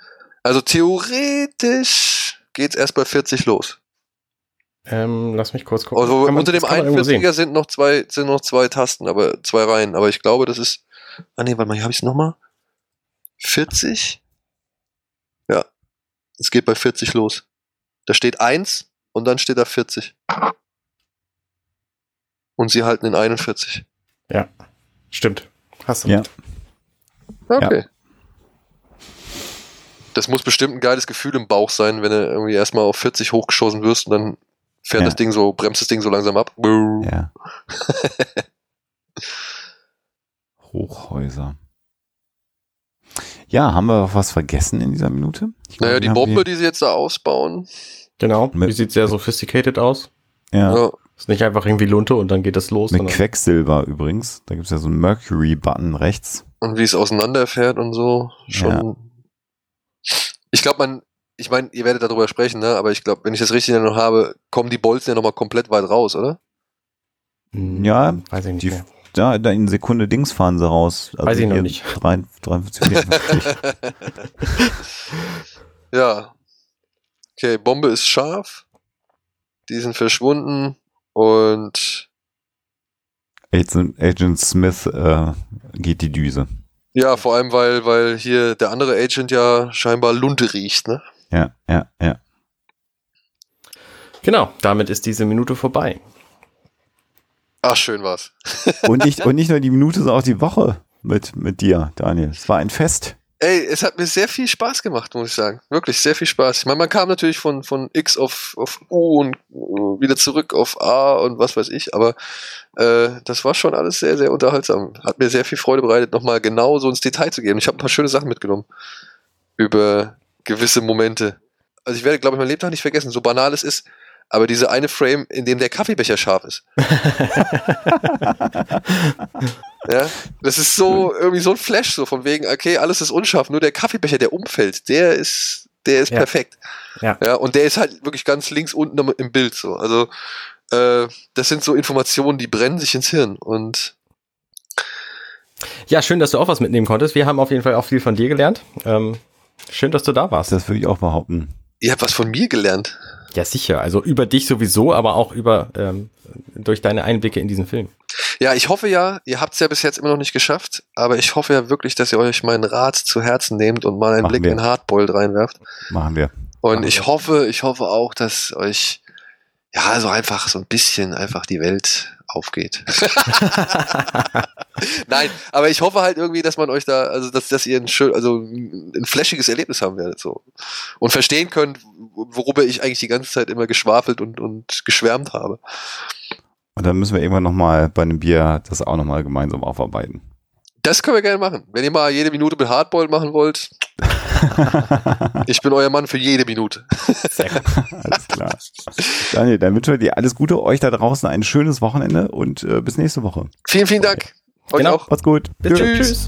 [SPEAKER 2] Also theoretisch geht's erst bei 40 los.
[SPEAKER 1] Ähm, lass mich kurz gucken.
[SPEAKER 2] Also
[SPEAKER 1] man-
[SPEAKER 2] unter dem
[SPEAKER 1] das kann man irgendwo sehen.
[SPEAKER 2] 41er sind noch zwei, sind noch zwei Tasten, aber zwei Reihen. Aber ich glaube, das ist. Ah nee, warte mal, hier habe ich es nochmal. 40? Ja. Es geht bei 40 los. Da steht 1 und dann steht da 40. Und sie halten in 41.
[SPEAKER 1] Stimmt. Hast du.
[SPEAKER 3] Ja.
[SPEAKER 2] Okay. Das muss bestimmt ein geiles Gefühl im Bauch sein, wenn du irgendwie erstmal auf 40 hochgeschossen wirst und dann fährt
[SPEAKER 3] Ja.
[SPEAKER 2] das Ding so, bremst das Ding so langsam ab.
[SPEAKER 3] Ja. Hochhäuser. Ja, haben wir noch was vergessen in dieser Minute? Ich
[SPEAKER 2] Naja,
[SPEAKER 3] glaube,
[SPEAKER 2] die Bombe, die sie jetzt da ausbauen.
[SPEAKER 1] Genau.
[SPEAKER 3] Mit-
[SPEAKER 1] die sieht sehr sophisticated aus.
[SPEAKER 3] ja,
[SPEAKER 2] Ja.
[SPEAKER 1] Ist nicht einfach irgendwie Lunte und dann geht es los.
[SPEAKER 3] mit
[SPEAKER 1] sondern-
[SPEAKER 3] Quecksilber übrigens. Da gibt's ja so einen Mercury-Button rechts.
[SPEAKER 2] und wie es auseinanderfährt und so. Schon. Ich glaube, man, ich meine, ihr werdet darüber sprechen, ne? Aber ich glaube, wenn ich das richtig noch habe, kommen die Bolzen ja nochmal komplett weit raus, oder?
[SPEAKER 1] Hm,
[SPEAKER 3] Ja,
[SPEAKER 1] Weiß ich nicht
[SPEAKER 3] die-
[SPEAKER 1] mehr.
[SPEAKER 3] Da, da in Sekunde Dings fahren sie raus. Also
[SPEAKER 1] Weiß ich noch nicht.
[SPEAKER 3] 53, 54.
[SPEAKER 2] ja. Okay, Bombe ist scharf. Die sind verschwunden und
[SPEAKER 3] Agent, Agent Smith äh, geht die Düse.
[SPEAKER 2] ja, vor allem, weil, weil hier der andere Agent ja scheinbar Lunte riecht, ne?
[SPEAKER 3] Ja, ja, ja.
[SPEAKER 1] Genau, damit ist diese Minute vorbei.
[SPEAKER 2] Ach, schön war's.
[SPEAKER 3] Und nicht, und nicht nur die Minute, sondern auch die Woche mit, mit dir, Daniel. Es war ein Fest.
[SPEAKER 2] Ey, es hat mir sehr viel Spaß gemacht, muss ich sagen. Wirklich sehr viel Spaß. Ich meine, man kam natürlich von, von X auf, auf U und äh, wieder zurück auf A und was weiß ich, aber äh, das war schon alles sehr, sehr unterhaltsam. Hat mir sehr viel Freude bereitet, nochmal genau so ins Detail zu gehen. Ich habe ein paar schöne Sachen mitgenommen über gewisse Momente. Also ich werde, glaube ich, mein Lebtag nicht vergessen, so banal es ist, aber diese eine Frame, in dem der Kaffeebecher scharf ist. Ja, das ist so irgendwie so ein Flash, so von wegen, okay, alles ist unscharf, nur der Kaffeebecher, der umfällt, der ist, der ist
[SPEAKER 1] Ja.
[SPEAKER 2] perfekt.
[SPEAKER 1] Ja.
[SPEAKER 2] ja. Und der ist halt wirklich ganz links unten im Bild so. Also äh, das sind so Informationen, die brennen sich ins Hirn. Und
[SPEAKER 1] Ja, schön, dass du auch was mitnehmen konntest. Wir haben auf jeden Fall auch viel von dir gelernt. Ähm, schön, dass du da warst.
[SPEAKER 3] Das würde ich auch behaupten.
[SPEAKER 2] ihr habt was von mir gelernt.
[SPEAKER 1] Ja, sicher. Also über dich sowieso, aber auch über ähm, durch deine Einblicke in diesen Film.
[SPEAKER 2] Ja, ich hoffe ja, ihr habt es ja bis jetzt immer noch nicht geschafft, aber ich hoffe ja wirklich, dass ihr euch meinen Rat zu Herzen nehmt und mal einen
[SPEAKER 3] Machen
[SPEAKER 2] Blick
[SPEAKER 3] wir.
[SPEAKER 2] in Hardboiled reinwerft.
[SPEAKER 3] Machen wir.
[SPEAKER 2] Und
[SPEAKER 1] Machen
[SPEAKER 2] ich
[SPEAKER 1] wir.
[SPEAKER 2] hoffe, ich hoffe auch, dass euch ja so einfach so ein bisschen einfach die Welt aufgeht. Nein, aber ich hoffe halt irgendwie, dass man euch da, also dass, dass ihr ein schön, also ein flashiges Erlebnis haben werdet so und verstehen könnt, worüber ich eigentlich die ganze Zeit immer geschwafelt und und geschwärmt habe.
[SPEAKER 3] Und dann müssen wir irgendwann nochmal bei einem Bier das auch nochmal gemeinsam aufarbeiten.
[SPEAKER 2] Das können wir gerne machen. Wenn ihr mal jede Minute mit Hardboiled machen wollt, ich bin euer Mann für jede Minute.
[SPEAKER 1] Sehr gut.
[SPEAKER 3] Alles klar. Daniel, dann wünschen wir dir alles Gute, euch da draußen ein schönes Wochenende und äh, bis nächste Woche.
[SPEAKER 2] Vielen, vielen Dank. Euch
[SPEAKER 1] Genau.
[SPEAKER 2] auch.
[SPEAKER 3] Macht's gut.
[SPEAKER 2] Tschüss.
[SPEAKER 1] tschüss.